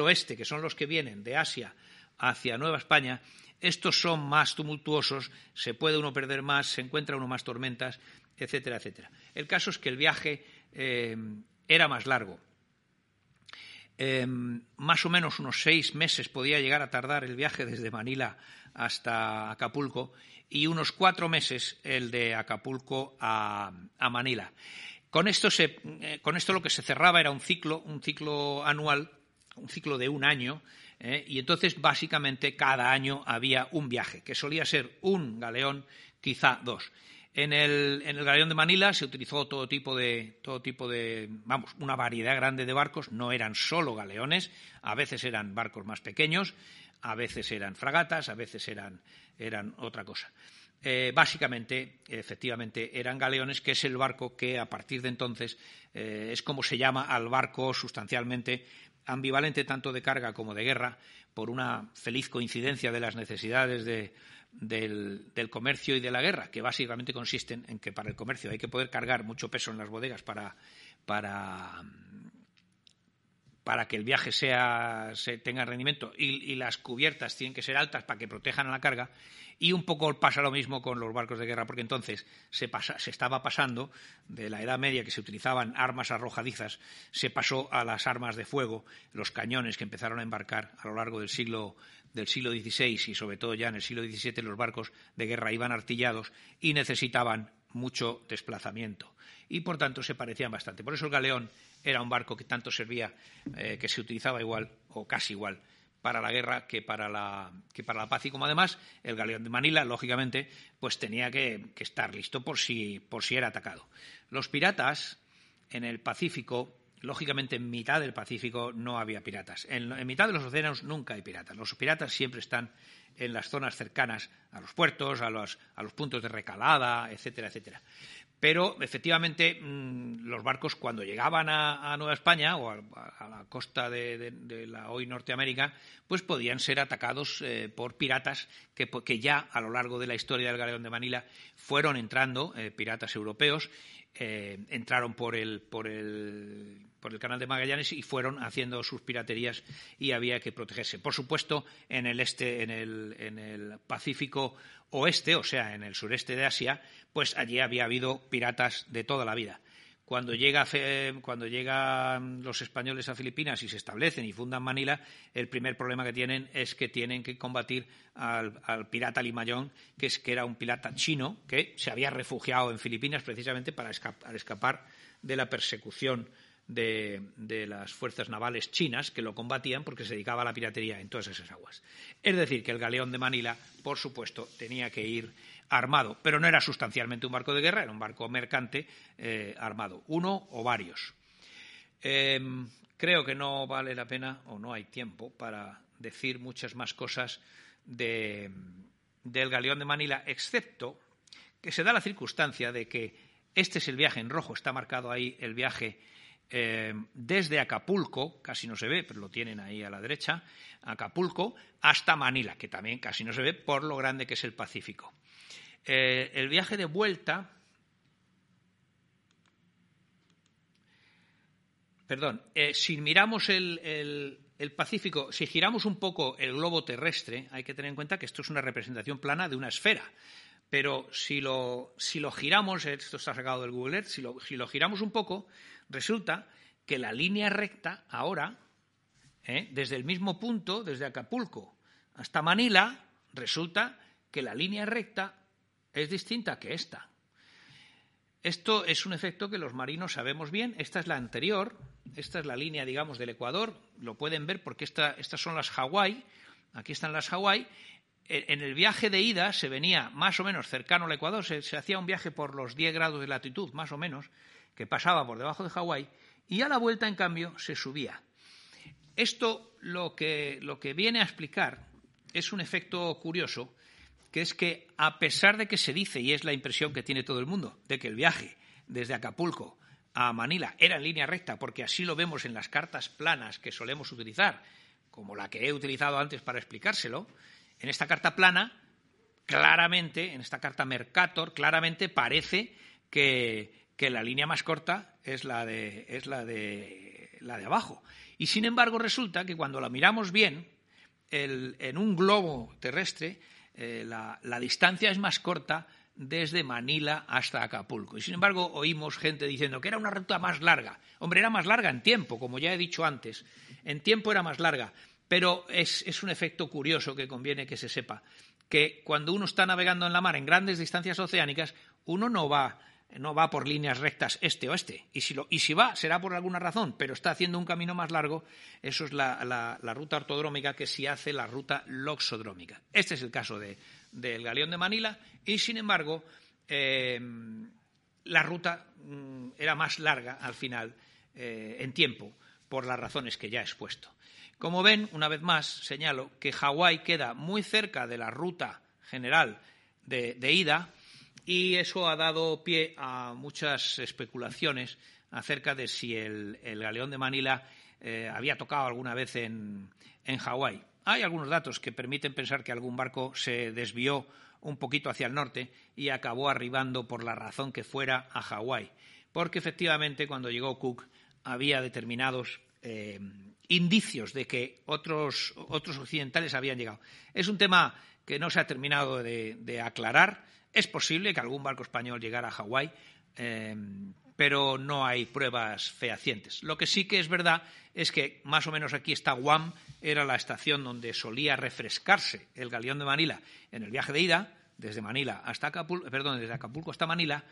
oeste, que son los que vienen de Asia hacia Nueva España, estos son más tumultuosos, se puede uno perder más, se encuentra uno más tormentas, etcétera, etcétera. El caso es que el viaje eh, era más largo. Eh, más o menos unos seis meses podía llegar a tardar el viaje desde Manila hasta Acapulco y unos cuatro meses el de Acapulco a, Manila. Con esto, eh, con esto lo que se cerraba era un ciclo, un ciclo anual, un ciclo de un año, ¿eh? y entonces básicamente cada año había un viaje, que solía ser un galeón, quizá dos. En el, galeón de Manila se utilizó todo tipo de, todo tipo de, vamos, una variedad grande de barcos, no eran solo galeones, a veces eran barcos más pequeños, a veces eran fragatas, a veces eran, eran otra cosa. Eh, básicamente, efectivamente, eran galeones, que es el barco que a partir de entonces eh, es como se llama al barco sustancialmente ambivalente tanto de carga como de guerra, por una feliz coincidencia de las necesidades del, comercio y de la guerra, que básicamente consisten en que para el comercio hay que poder cargar mucho peso en las bodegas para, para, para que el viaje sea, se tenga rendimiento y, las cubiertas tienen que ser altas para que protejan a la carga y un poco pasa lo mismo con los barcos de guerra, porque entonces se, estaba pasando de la Edad Media, que se utilizaban armas arrojadizas, se pasó a las armas de fuego, los cañones que empezaron a embarcar a lo largo del siglo, del siglo XVI y sobre todo ya en el siglo XVII los barcos de guerra iban artillados y necesitaban mucho desplazamiento y por tanto se parecían bastante. Por eso el galeón era un barco que tanto servía, eh, que se utilizaba igual o casi igual para la guerra que para la, que para la paz y como además el galeón de Manila, lógicamente, pues tenía que, estar listo por si, por si era atacado. Los piratas en el Pacífico, lógicamente en mitad del Pacífico no había piratas. En, mitad de los océanos nunca hay piratas. Los piratas siempre están en las zonas cercanas a los puertos, a los, a los puntos de recalada, etcétera, etcétera. Pero efectivamente mm, los barcos cuando llegaban a, Nueva España o a, la costa de, la hoy Norteamérica, pues podían ser atacados eh, por piratas que, ya a lo largo de la historia del galeón de Manila fueron entrando eh, piratas europeos eh, entraron por el, por, el, por el canal de Magallanes y fueron haciendo sus piraterías y había que protegerse. Por supuesto, en el este, en el, en el Pacífico oeste, o sea, en el sureste de Asia, pues allí había habido piratas de toda la vida. Cuando, llega, cuando llegan los españoles a Filipinas y se establecen y fundan Manila, el primer problema que tienen es que tienen que combatir al, pirata Limayón, que, era un pirata chino que se había refugiado en Filipinas precisamente para escapar de la persecución de, las fuerzas navales chinas que lo combatían porque se dedicaba a la piratería en todas esas aguas. Es decir, que el galeón de Manila, por supuesto, tenía que ir armado, pero no era sustancialmente un barco de guerra, era un barco mercante eh, armado, uno o varios. Em, creo que no vale la pena o no hay tiempo para decir muchas más cosas del galeón de Manila, excepto que se da la circunstancia de que este es el viaje en rojo, está marcado ahí el viaje eh, desde Acapulco, casi no se ve, pero lo tienen ahí a la derecha, Acapulco, hasta Manila, que también casi no se ve por lo grande que es el Pacífico. Eh, el viaje de vuelta, perdón, eh, si miramos el, Pacífico, si giramos un poco el globo terrestre, hay que tener en cuenta que esto es una representación plana de una esfera. Pero si lo, si lo giramos, esto está sacado del Google Earth, si lo, si lo giramos un poco, Resulta que la línea recta ahora, ¿eh? desde el mismo punto, desde Acapulco hasta Manila, resulta que la línea recta es distinta que esta. Esto es un efecto que los marinos sabemos bien. Esta es la anterior, esta es la línea, digamos, del Ecuador. Lo pueden ver porque estas son las Hawái. Aquí están las Hawái. En el viaje de ida se venía más o menos cercano al Ecuador, se, se hacía un viaje por los 10 grados de latitud, más o menos, que pasaba por debajo de Hawái, y a la vuelta, en cambio, se subía. Esto lo que, lo que viene a explicar es un efecto curioso, que es que a pesar de que se dice, y es la impresión que tiene todo el mundo, de que el viaje desde Acapulco a Manila era en línea recta, porque así lo vemos en las cartas planas que solemos utilizar, como la que he utilizado antes para explicárselo, en esta carta plana, claramente, en esta carta Mercator, claramente parece que, la línea más corta es la de, es la de, la de abajo. Y sin embargo resulta que cuando la miramos bien, en un globo terrestre, eh, la, distancia es más corta desde Manila hasta Acapulco. Y sin embargo oímos gente diciendo que era una ruta más larga. Hombre, era más larga en tiempo, como ya he dicho antes. En tiempo era más larga. Pero es, es un efecto curioso que conviene que se sepa, que cuando uno está navegando en la mar en grandes distancias oceánicas, uno no va no va por líneas rectas este-oeste. Y si, y si va, será por alguna razón, pero está haciendo un camino más largo, eso es la, ruta ortodrómica que si hace la ruta loxodrómica. Este es el caso del galeón de Manila y, sin embargo, eh, la ruta mm, era más larga al final eh, en tiempo, por las razones que ya he expuesto. Como ven, una vez más, señalo que Hawái queda muy cerca de la ruta general de ida, y eso ha dado pie a muchas especulaciones acerca de si el, galeón de Manila eh, había tocado alguna vez en, en Hawái. Hay algunos datos que permiten pensar que algún barco se desvió un poquito hacia el norte y acabó arribando por la razón que fuera a Hawái, porque efectivamente cuando llegó Cook había determinados eh, indicios de que otros, occidentales habían llegado. Es un tema que no se ha terminado de aclarar es posible que algún barco español llegara a Hawái, eh, pero no hay pruebas fehacientes. Lo que sí que es verdad es que más o menos aquí está Guam, era la estación donde solía refrescarse el galeón de Manila en el viaje de ida, desde Manila hasta Acapulco, perdón, desde Acapulco hasta Manila,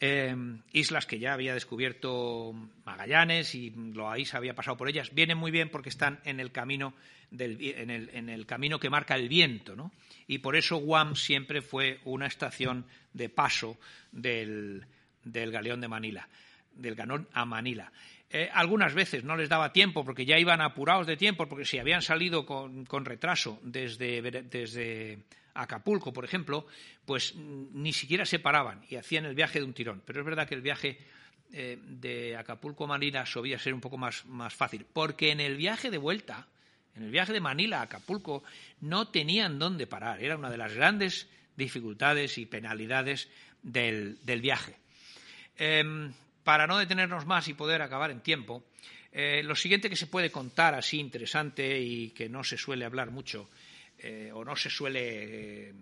eh, islas que ya había descubierto Magallanes y Loaiza había pasado por ellas, vienen muy bien porque están en el camino, en, el, camino que marca el viento, ¿no? Y por eso Guam siempre fue una estación de paso del, galeón de Manila, del ganón a Manila. Eh, algunas veces no les daba tiempo porque ya iban apurados de tiempo, porque si habían salido con, retraso desde, desde Acapulco, por ejemplo, pues ni siquiera se paraban y hacían el viaje de un tirón. Pero es verdad que el viaje eh, de Acapulco a Manila solía ser un poco más, fácil, porque en el viaje de vuelta, en el viaje de Manila a Acapulco, no tenían dónde parar. Era una de las grandes dificultades y penalidades del, viaje. Em, para no detenernos más y poder acabar en tiempo, eh, lo siguiente que se puede contar así interesante y que no se suele hablar mucho eh, o no se suele eh,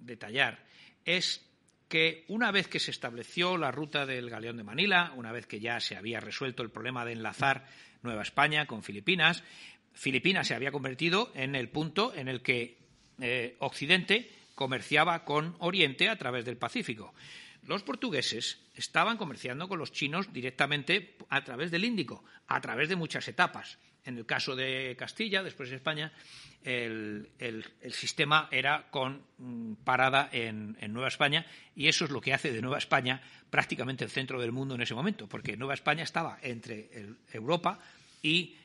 detallar es que una vez que se estableció la ruta del galeón de Manila, una vez que ya se había resuelto el problema de enlazar Nueva España con Filipinas, Filipinas se había convertido en el punto en el que eh, Occidente comerciaba con Oriente a través del Pacífico. los portugueses estaban comerciando con los chinos directamente a través del Índico, a través de muchas etapas. En el caso de Castilla, después de España, el, sistema era con mm, parada en, Nueva España y eso es lo que hace de Nueva España prácticamente el centro del mundo en ese momento, porque Nueva España estaba entre Europa y,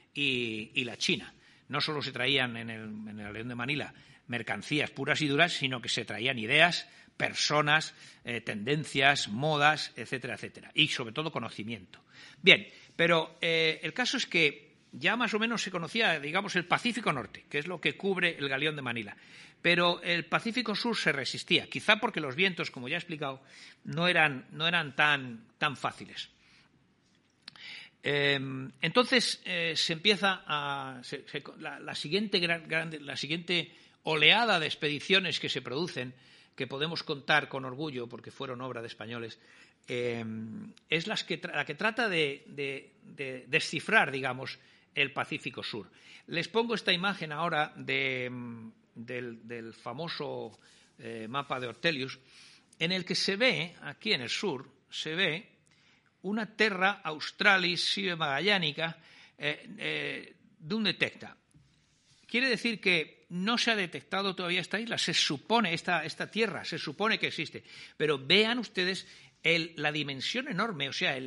la China. No solo se traían en el, en el León de Manila mercancías puras y duras, sino que se traían ideas, personas, eh, tendencias, modas, etcétera, etcétera. Y sobre todo conocimiento. Bien, pero eh, el caso es que ya más o menos se conocía, digamos, el Pacífico Norte, que es lo que cubre el galeón de Manila. Pero el Pacífico Sur se resistía, quizá porque los vientos, como ya he explicado, no eran, tan, fáciles. Em, entonces eh, se empieza a. la, siguiente la siguiente oleada de expediciones que se producen, que podemos contar con orgullo porque fueron obra de españoles, eh, es la que trata de, descifrar, digamos, el Pacífico Sur. Les pongo esta imagen ahora del, famoso eh, mapa de Ortelius, en el que se ve, aquí en el sur, se ve una terra australis sive magallánica eh, de un detecta. Quiere decir que no se ha detectado todavía esta isla, se supone, esta, esta tierra, se supone que existe. Pero vean ustedes la dimensión enorme, o sea,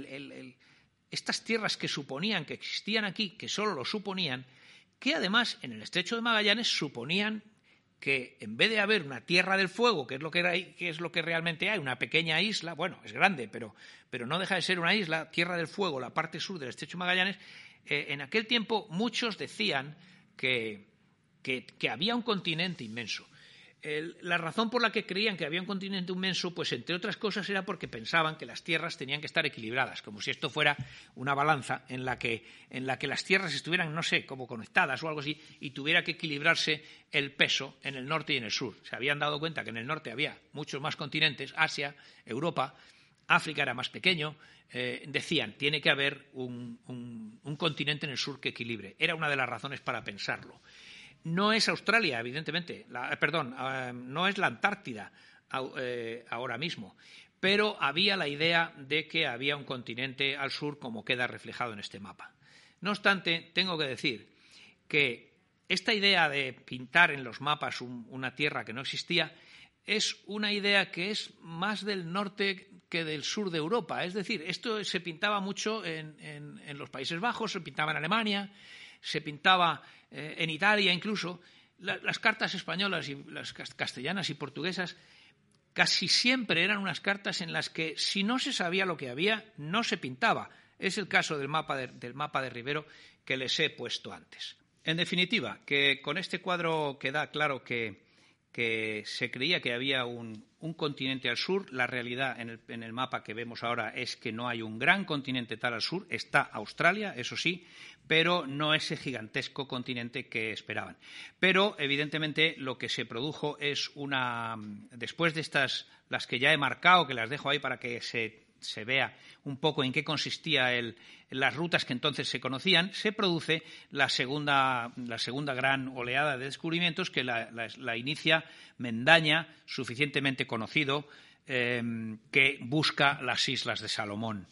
estas tierras que suponían que existían aquí, que solo lo suponían, que además en el estrecho de Magallanes suponían que en vez de haber una tierra del fuego, que es lo que, que, es lo que realmente hay, una pequeña isla, bueno, es grande, pero, pero, no deja de ser una isla, tierra del fuego, la parte sur del estrecho de Magallanes, eh, en aquel tiempo muchos decían que, que, había un continente inmenso. La razón por la que creían que había un continente inmenso, pues entre otras cosas era porque pensaban que las tierras tenían que estar equilibradas, como si esto fuera una balanza en la que, en la que las tierras estuvieran, no sé, como conectadas o algo así, y tuviera que equilibrarse el peso en el norte y en el sur. Se habían dado cuenta que en el norte había muchos más continentes, Asia, Europa, África era más pequeño, eh, decían, tiene que haber un, un, continente en el sur que equilibre. Era una de las razones para pensarlo. No es Australia, evidentemente, eh, perdón, eh, no es la Antártida eh, ahora mismo, pero había la idea de que había un continente al sur como queda reflejado en este mapa. No obstante, tengo que decir que esta idea de pintar en los mapas una tierra que no existía es una idea que es más del norte que del sur de Europa. Es decir, esto se pintaba mucho en, en los Países Bajos, se pintaba en Alemania, se pintaba eh, en Italia incluso, las cartas españolas y las castellanas y portuguesas casi siempre eran unas cartas en las que si no se sabía lo que había, no se pintaba. Es el caso del mapa de, del mapa de Rivero que les he puesto antes. En definitiva, que con este cuadro queda claro que que se creía que había un, continente al sur. La realidad en el, mapa que vemos ahora es que no hay un gran continente tal al sur. Está Australia, eso sí, pero no ese gigantesco continente que esperaban. Pero, evidentemente, lo que se produjo es una. Después de estas, las que ya he marcado, que las dejo ahí para que se se vea un poco en qué consistía las rutas que entonces se conocían, se produce la segunda, gran oleada de descubrimientos que la, inicia Mendaña, suficientemente conocido, em, que busca las islas de Salomón.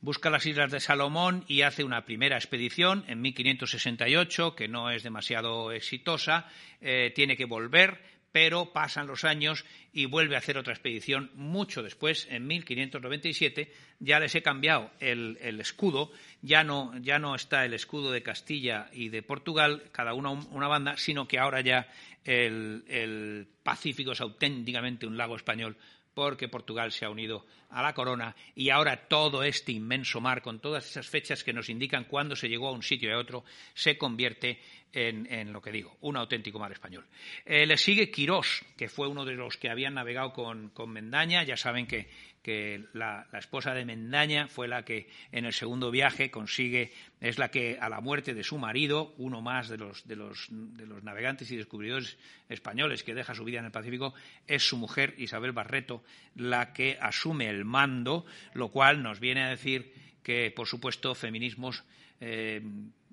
Busca las islas de Salomón y hace una primera expedición en 1568, que no es demasiado exitosa, eh, tiene que volver pero pasan los años y vuelve a hacer otra expedición mucho después, en 1597. Ya les he cambiado el, escudo, ya no, ya no, está el escudo de Castilla y de Portugal, cada uno una banda, sino que ahora ya el Pacífico es auténticamente un lago español porque Portugal se ha unido a la corona y ahora todo este inmenso mar, con todas esas fechas que nos indican cuándo se llegó a un sitio y a otro, se convierte en, lo que digo, un auténtico mar español. Eh, le sigue Quirós, que fue uno de los que habían navegado con, con Mendaña. Ya saben que que la, esposa de Mendaña fue la que en el segundo viaje consigue, es la que a la muerte de su marido, uno más de los, de los, de los navegantes y descubridores españoles que deja su vida en el Pacífico, es su mujer Isabel Barreto la que asume el mando, lo cual nos viene a decir que, por supuesto, feminismos eh,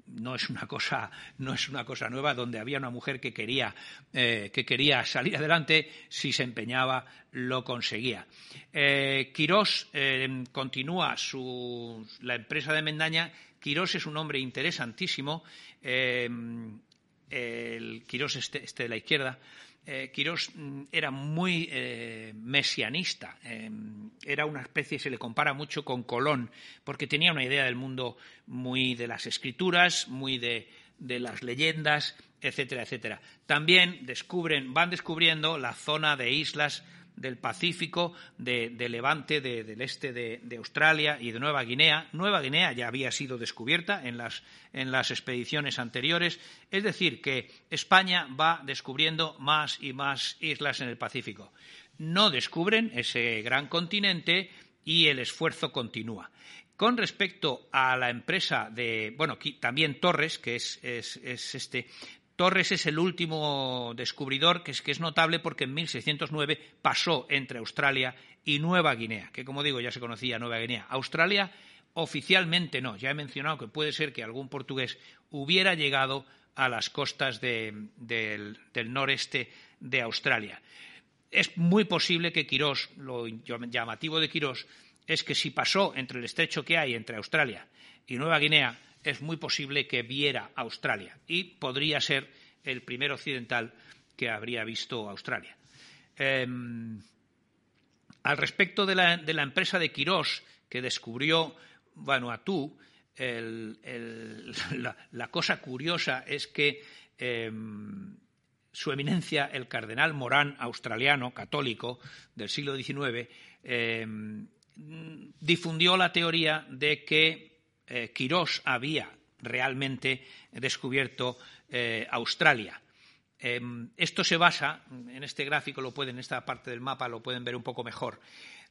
no es una cosa, no es una cosa nueva, donde había una mujer que quería, eh, que quería salir adelante, si se empeñaba, lo conseguía. Eh, Quirós eh, continúa su, la empresa de Mendaña. Quirós es un hombre interesantísimo. el Quirós este, este de la izquierda eh, Quirós mm, era muy eh, mesianista, em, era una especie, se le compara mucho con Colón, porque tenía una idea del mundo muy de las escrituras, muy de, de las leyendas, etcétera, etcétera. También descubren, van descubriendo la zona de islas del Pacífico, de, Levante, del este de, Australia y de Nueva Guinea. Nueva Guinea ya había sido descubierta en las, en las expediciones anteriores. Es decir, que España va descubriendo más y más islas en el Pacífico. No descubren ese gran continente y el esfuerzo continúa. Con respecto a la empresa de, bueno, también Torres, que es, es, este, Torres es el último descubridor que es, notable porque en 1609 pasó entre Australia y Nueva Guinea, que como digo ya se conocía Nueva Guinea. Australia oficialmente no. Ya he mencionado que puede ser que algún portugués hubiera llegado a las costas del, noreste de Australia. Es muy posible que Quirós, lo llamativo de Quirós, es que si pasó entre el estrecho que hay entre Australia y Nueva Guinea, es muy posible que viera Australia y podría ser el primer occidental que habría visto Australia. Em, al respecto de la, empresa de Quirós que descubrió Vanuatu, (laughs) la, cosa curiosa es que em, su eminencia, el cardenal Morán, australiano, católico, del siglo XIX, em, difundió la teoría de que eh, Quirós había realmente descubierto eh, Australia. Em, esto se basa, en este gráfico lo pueden, en esta parte del mapa lo pueden ver un poco mejor.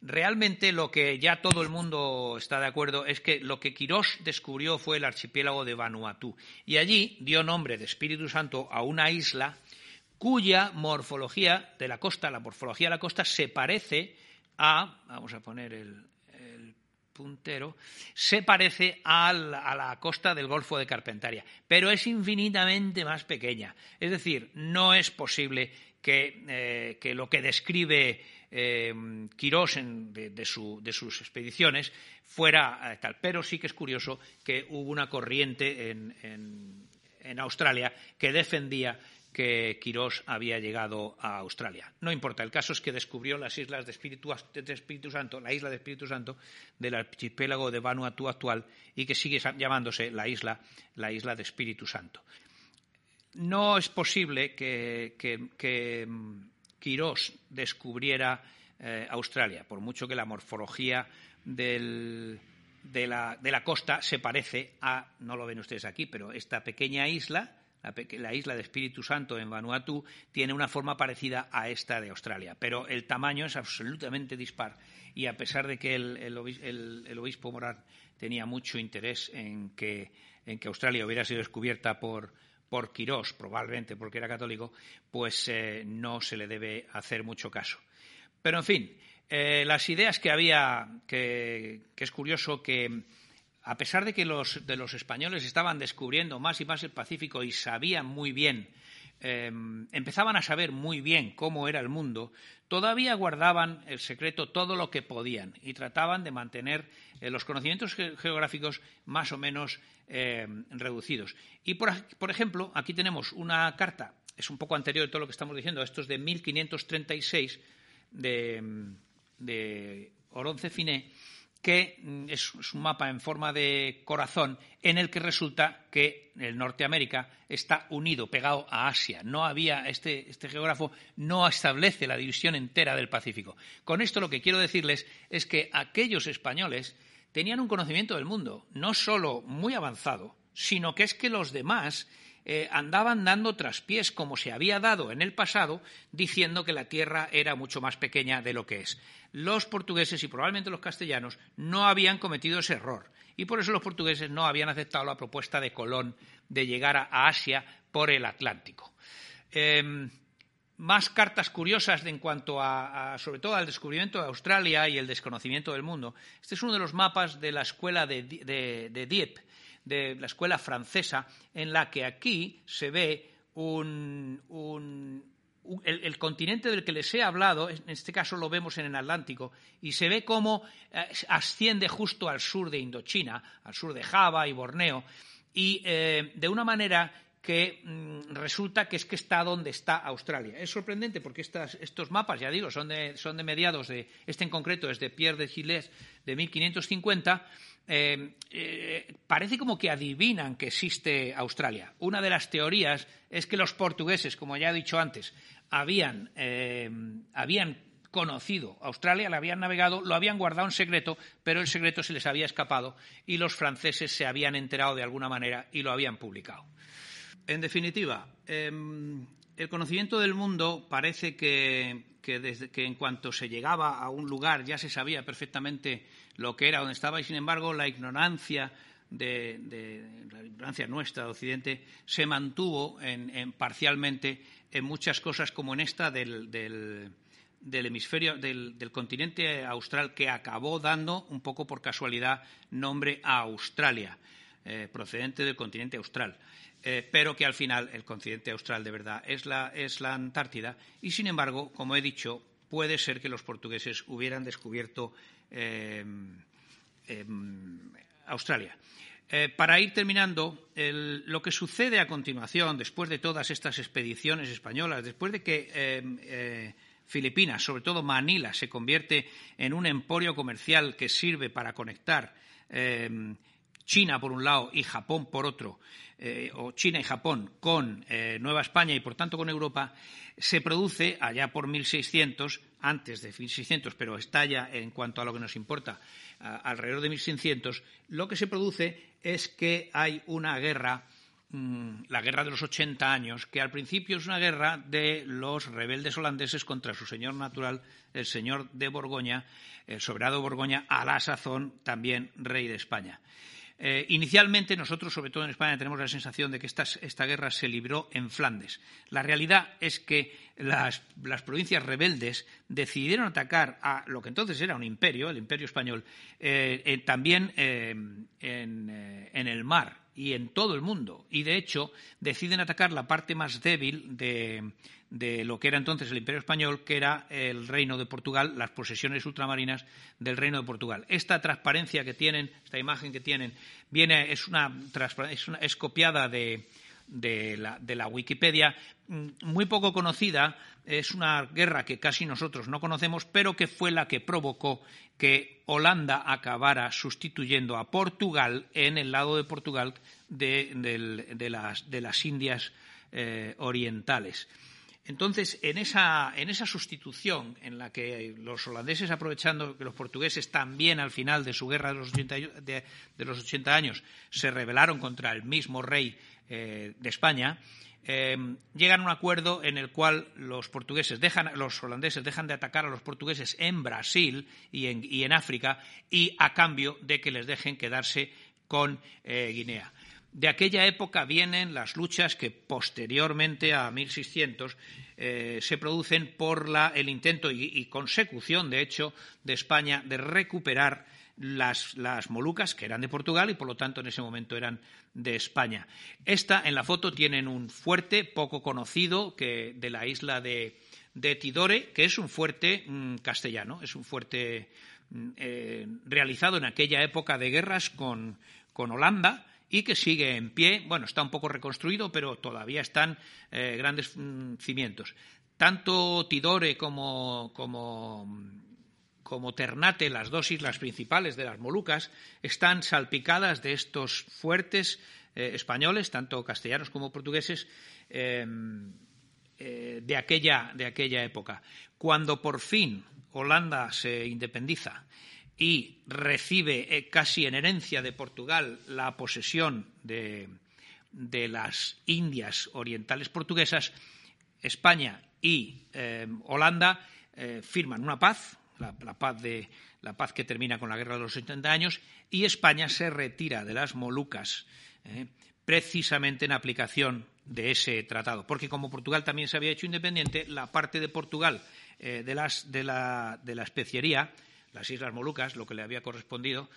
Realmente lo que ya todo el mundo está de acuerdo es que lo que Quirós descubrió fue el archipiélago de Vanuatu y allí dio nombre de Espíritu Santo a una isla cuya morfología de la costa, la morfología de la costa se parece a, vamos a poner el, puntero, se parece a la, costa del Golfo de Carpentaria, pero es infinitamente más pequeña. Es decir, no es posible que, eh, lo que describe eh, Quirós de, sus expediciones fuera eh, tal. Pero sí que es curioso que hubo una corriente en Australia que defendía que Quirós había llegado a Australia. No importa, el caso es que descubrió las islas de Espíritu, Santo, la isla de Espíritu Santo del archipiélago de Vanuatu actual y que sigue llamándose la isla, la isla de Espíritu Santo. No es posible que, mm, Quirós descubriera eh, Australia, por mucho que la morfología de, la, de la costa se parece a, no lo ven ustedes aquí, pero esta pequeña isla, la, isla de Espíritu Santo en Vanuatu tiene una forma parecida a esta de Australia, pero el tamaño es absolutamente dispar y a pesar de que el, obispo Morán tenía mucho interés en que, Australia hubiera sido descubierta por, Quirós, probablemente porque era católico, pues eh, no se le debe hacer mucho caso. Pero, en fin, eh, las ideas que había, que es curioso que a pesar de que los, de los españoles estaban descubriendo más y más el Pacífico y sabían muy bien, em, empezaban a saber muy bien cómo era el mundo, todavía guardaban el secreto todo lo que podían y trataban de mantener eh, los conocimientos geográficos más o menos em, reducidos. Y, por, ejemplo, aquí tenemos una carta, es un poco anterior de todo lo que estamos diciendo, esto es de 1536, de, de Oronce Finé, que mm, es, un mapa en forma de corazón en el que resulta que el Norteamérica está unido, pegado a Asia. No había, este, este, geógrafo no establece la división entera del Pacífico. Con esto lo que quiero decirles es que aquellos españoles tenían un conocimiento del mundo, no solo muy avanzado, sino que es que los demás eh, andaban dando traspiés como se había dado en el pasado, diciendo que la Tierra era mucho más pequeña de lo que es. Los portugueses y probablemente los castellanos no habían cometido ese error y por eso los portugueses no habían aceptado la propuesta de Colón de llegar a Asia por el Atlántico. Em, más cartas curiosas en cuanto a, sobre todo al descubrimiento de Australia y el desconocimiento del mundo. Este es uno de los mapas de la escuela de, de Dieppe de la escuela francesa, en la que aquí se ve un, el, continente del que les he hablado, en este caso lo vemos en el Atlántico, y se ve cómo eh, asciende justo al sur de Indochina, al sur de Java y Borneo, y eh, de una manera que mm, resulta que es que está donde está Australia. Es sorprendente porque estos mapas, ya digo, son de, son de, mediados de, este en concreto es de Pierre de Gilles de 1550, eh, eh, parece como que adivinan que existe Australia. Una de las teorías es que los portugueses, como ya he dicho antes, habían, eh, habían conocido Australia, la habían navegado, lo habían guardado en secreto, pero el secreto se les había escapado y los franceses se habían enterado de alguna manera y lo habían publicado. En definitiva, em, el conocimiento del mundo parece que, desde, que en cuanto se llegaba a un lugar ya se sabía perfectamente lo que era, donde estaba, y sin embargo la ignorancia de, la ignorancia nuestra de Occidente se mantuvo en, parcialmente en muchas cosas como en esta del, del hemisferio del, continente austral que acabó dando un poco por casualidad nombre a Australia, eh, procedente del continente austral. Eh, pero que al final el continente austral de verdad es la, es la Antártida y, sin embargo, como he dicho, puede ser que los portugueses hubieran descubierto eh, em, Australia. Para ir terminando, lo que sucede a continuación, después de todas estas expediciones españolas, después de que em, Filipinas, sobre todo Manila, se convierte en un emporio comercial que sirve para conectar em, China por un lado y Japón por otro, eh, o China y Japón con eh, Nueva España y por tanto con Europa, se produce allá por 1600, antes de 1600, pero estalla en cuanto a lo que nos importa alrededor de 1600, lo que se produce es que hay una guerra mm, la guerra de los 80 años, que al principio es una guerra de los rebeldes holandeses contra su señor natural, el señor de Borgoña, el soberano de Borgoña, a la sazón también rey de España. Eh, inicialmente, nosotros, sobre todo en España, tenemos la sensación de que esta, guerra se libró en Flandes. La realidad es que las, provincias rebeldes decidieron atacar a lo que entonces era un imperio, el imperio español, eh, eh, también en, el mar y en todo el mundo. Y, de hecho, deciden atacar la parte más débil de, lo que era entonces el Imperio Español, que era el Reino de Portugal, las posesiones ultramarinas del Reino de Portugal. Esta transparencia que tienen, esta imagen que tienen, viene, es, una, es, copiada de, la, Wikipedia, mm, muy poco conocida, es una guerra que casi nosotros no conocemos, pero que fue la que provocó que Holanda acabara sustituyendo a Portugal en el lado de Portugal de, las, Indias eh, orientales. Entonces, en esa, sustitución en la que los holandeses, aprovechando que los portugueses también al final de su guerra de los 80, años se rebelaron contra el mismo rey eh, de España, eh, llegan a un acuerdo en el cual los portugueses dejan, los holandeses dejan de atacar a los portugueses en Brasil y en, África y a cambio de que les dejen quedarse con eh, Guinea. De aquella época vienen las luchas que posteriormente a 1600 eh, se producen por el intento y, consecución, de hecho, de España de recuperar las, Molucas, que eran de Portugal y por lo tanto en ese momento eran de España. Esta, en la foto, tienen un fuerte poco conocido que, de la isla de, Tidore, que es un fuerte mm, castellano, es un fuerte mm, eh, realizado en aquella época de guerras con Holanda y que sigue en pie. Bueno, está un poco reconstruido, pero todavía están eh, grandes mm, cimientos. Tanto Tidore como, Ternate, las dos islas principales de las Molucas, están salpicadas de estos fuertes eh, españoles, tanto castellanos como portugueses, em, eh, de, aquella, de aquella época. Cuando por fin Holanda se independiza y recibe eh, casi en herencia de Portugal la posesión de, las Indias orientales portuguesas, España y eh, Holanda eh, firman una paz, la, paz de, la paz que termina con la guerra de los 70 años, y España se retira de las Molucas precisamente en aplicación de ese tratado. Porque como Portugal también se había hecho independiente, la parte de Portugal de, las, de, la, de la especiería las Islas Molucas, lo que le había correspondido,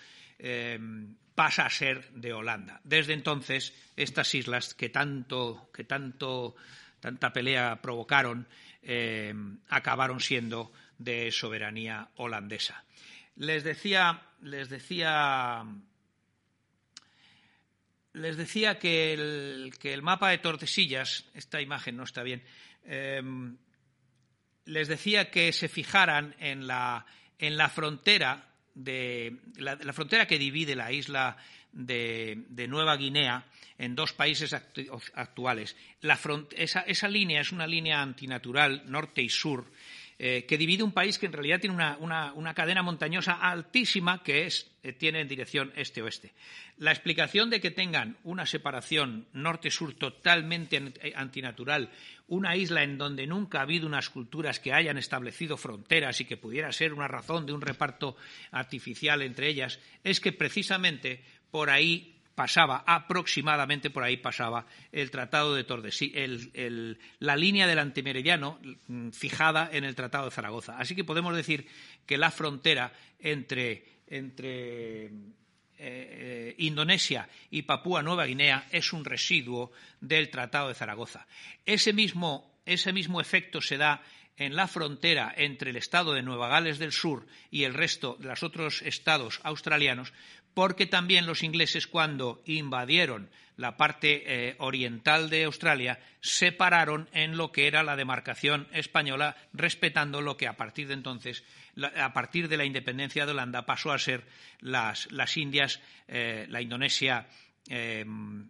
pasa a ser de Holanda. Desde entonces, estas islas que tanto, que tanto, tanta pelea provocaron, acabaron siendo de soberanía holandesa. Les decía, les decía les decía que el, mapa de Tordesillas, esta imagen no está bien, em, les decía que se fijaran en la, en la frontera de la, frontera que divide la isla de, Nueva Guinea en dos países actuales. esa, esa, línea es una línea antinatural norte y sur eh, que divide un país que en realidad tiene una, cadena montañosa altísima que es, eh, tiene en dirección este-oeste. La explicación de que tengan una separación norte-sur totalmente eh, antinatural, una isla en donde nunca ha habido unas culturas que hayan establecido fronteras y que pudiera ser una razón de un reparto artificial entre ellas, es que precisamente por ahí pasaba, aproximadamente por ahí pasaba el Tratado de Tordesillas, la línea del antimeridiano mm, fijada en el Tratado de Zaragoza. Así que podemos decir que la frontera entre, eh, eh, Indonesia y Papúa Nueva Guinea es un residuo del Tratado de Zaragoza. Ese mismo, ese mismo efecto se da en la frontera entre el estado de Nueva Gales del Sur y el resto de los otros estados australianos, porque también los ingleses cuando invadieron la parte eh, oriental de Australia separaron en lo que era la demarcación española, respetando lo que a partir de entonces, a partir de la independencia de Holanda, pasó a ser las, Indias, eh, la Indonesia eh,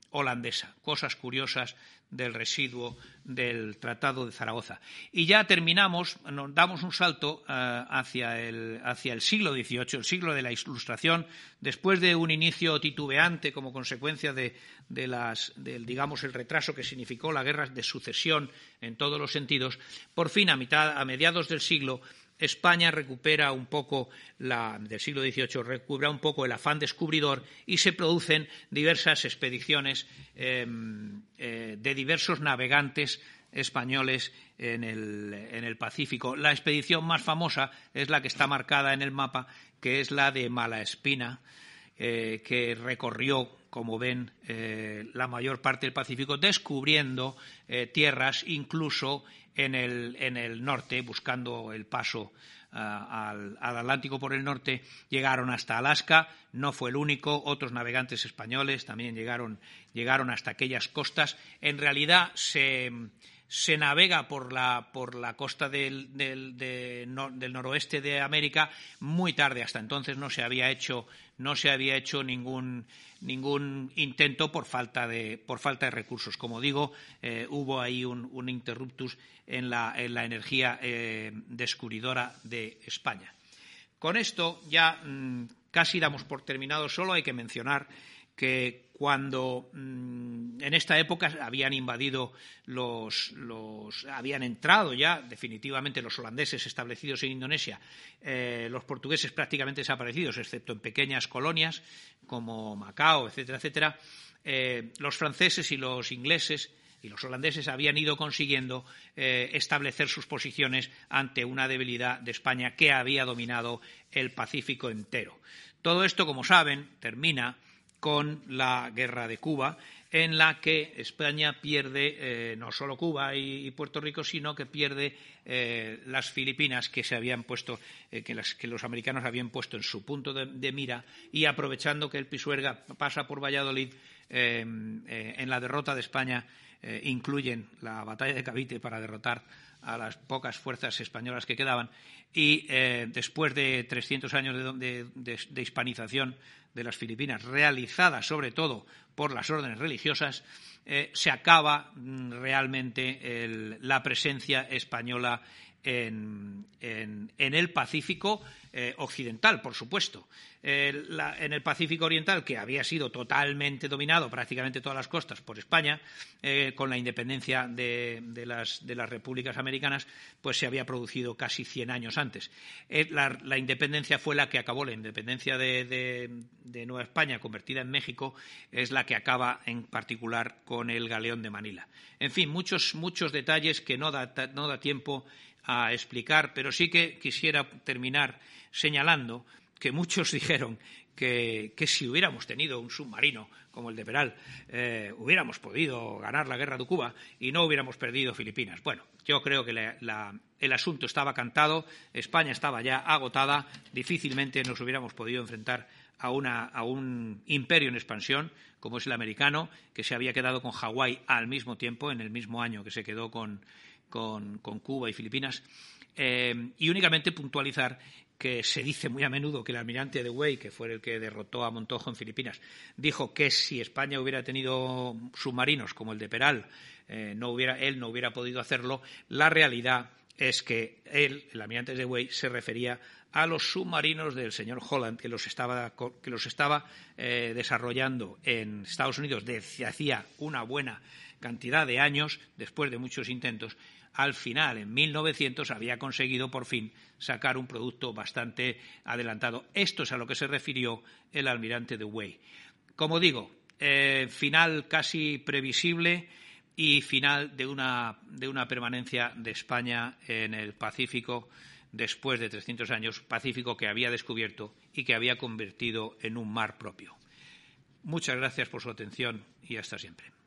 holandesa. Cosas curiosas del residuo del Tratado de Zaragoza. Y ya terminamos, nos damos un salto eh, hacia, el, hacia, el, siglo XVIII, el siglo de la Ilustración, después de un inicio titubeante como consecuencia de, las, del, digamos, el retraso que significó la guerra de sucesión en todos los sentidos, por fin a, mitad, a mediados del siglo España recupera un poco del siglo XVIII recupera un poco el afán descubridor y se producen diversas expediciones em, eh, de diversos navegantes españoles en el, Pacífico. La expedición más famosa es la que está marcada en el mapa, que es la de Malaespina, eh, que recorrió, como ven, eh, la mayor parte del Pacífico, descubriendo tierras incluso en el, en el norte, buscando el paso ah, al, Atlántico por el norte, llegaron hasta Alaska, no fue el único, otros navegantes españoles también llegaron, llegaron hasta aquellas costas. En realidad se, se navega por la, por la costa del, del, del, noroeste de América muy tarde. Hasta entonces no se había hecho, no se había hecho ningún, ningún intento por falta, de, por falta de recursos. Como digo, eh, hubo ahí un, interruptus en la, en la energía eh, descubridora de España. Con esto ya mm, casi damos por terminado. Solo hay que mencionar que cuando mm, en esta época habían invadido los, habían entrado ya definitivamente los holandeses establecidos en Indonesia, eh, los portugueses prácticamente desaparecidos, excepto en pequeñas colonias como Macao, etcétera, etcétera, eh, los franceses y los ingleses y los holandeses habían ido consiguiendo eh, establecer sus posiciones ante una debilidad de España que había dominado el Pacífico entero. Todo esto, como saben, termina con la guerra de Cuba, en la que España pierde eh, no solo Cuba y, Puerto Rico, sino que pierde eh, las Filipinas que se habían puesto, eh, que, los americanos habían puesto en su punto de, mira y aprovechando que el Pisuerga pasa por Valladolid en la derrota de España incluyen la batalla de Cavite para derrotar a las pocas fuerzas españolas que quedaban y después de 300 años de hispanización de las Filipinas, realizada sobre todo por las órdenes religiosas, eh, se acaba mm, realmente la presencia española en, el Pacífico eh, Occidental, por supuesto. en el Pacífico Oriental, que había sido totalmente dominado, prácticamente todas las costas, por España, eh, con la independencia de, las, repúblicas americanas, pues se había producido casi 100 años antes. Eh, la, independencia fue la que acabó, la independencia de, Nueva España, convertida en México, es la que acaba en particular con el galeón de Manila. En fin, muchos, muchos detalles que no da, no da tiempo a explicar, pero sí que quisiera terminar señalando que muchos (laughs) dijeron que, si hubiéramos tenido un submarino como el de Peral, eh, hubiéramos podido ganar la guerra de Cuba y no hubiéramos perdido Filipinas. Bueno, yo creo que el asunto estaba cantado, España estaba ya agotada, difícilmente nos hubiéramos podido enfrentar a, un imperio en expansión como es el americano, que se había quedado con Hawái al mismo tiempo, en el mismo año que se quedó con, Cuba y Filipinas. Eh, y únicamente puntualizar que se dice muy a menudo que el almirante de Way, que fue el que derrotó a Montojo en Filipinas, dijo que si España hubiera tenido submarinos como el de Peral, eh, no hubiera, él no hubiera podido hacerlo. La realidad es que él, el almirante de Way, se refería a los submarinos del señor Holland, que los estaba, que los estaba eh, desarrollando en Estados Unidos desde hacía una buena cantidad de años, después de muchos intentos, al final, en 1900, había conseguido por fin sacar un producto bastante adelantado. Esto es a lo que se refirió el almirante de Way. Como digo, eh, final casi previsible y final de una, de una permanencia de España en el Pacífico después de 300 años, Pacífico que había descubierto y que había convertido en un mar propio. Muchas gracias por su atención y hasta siempre.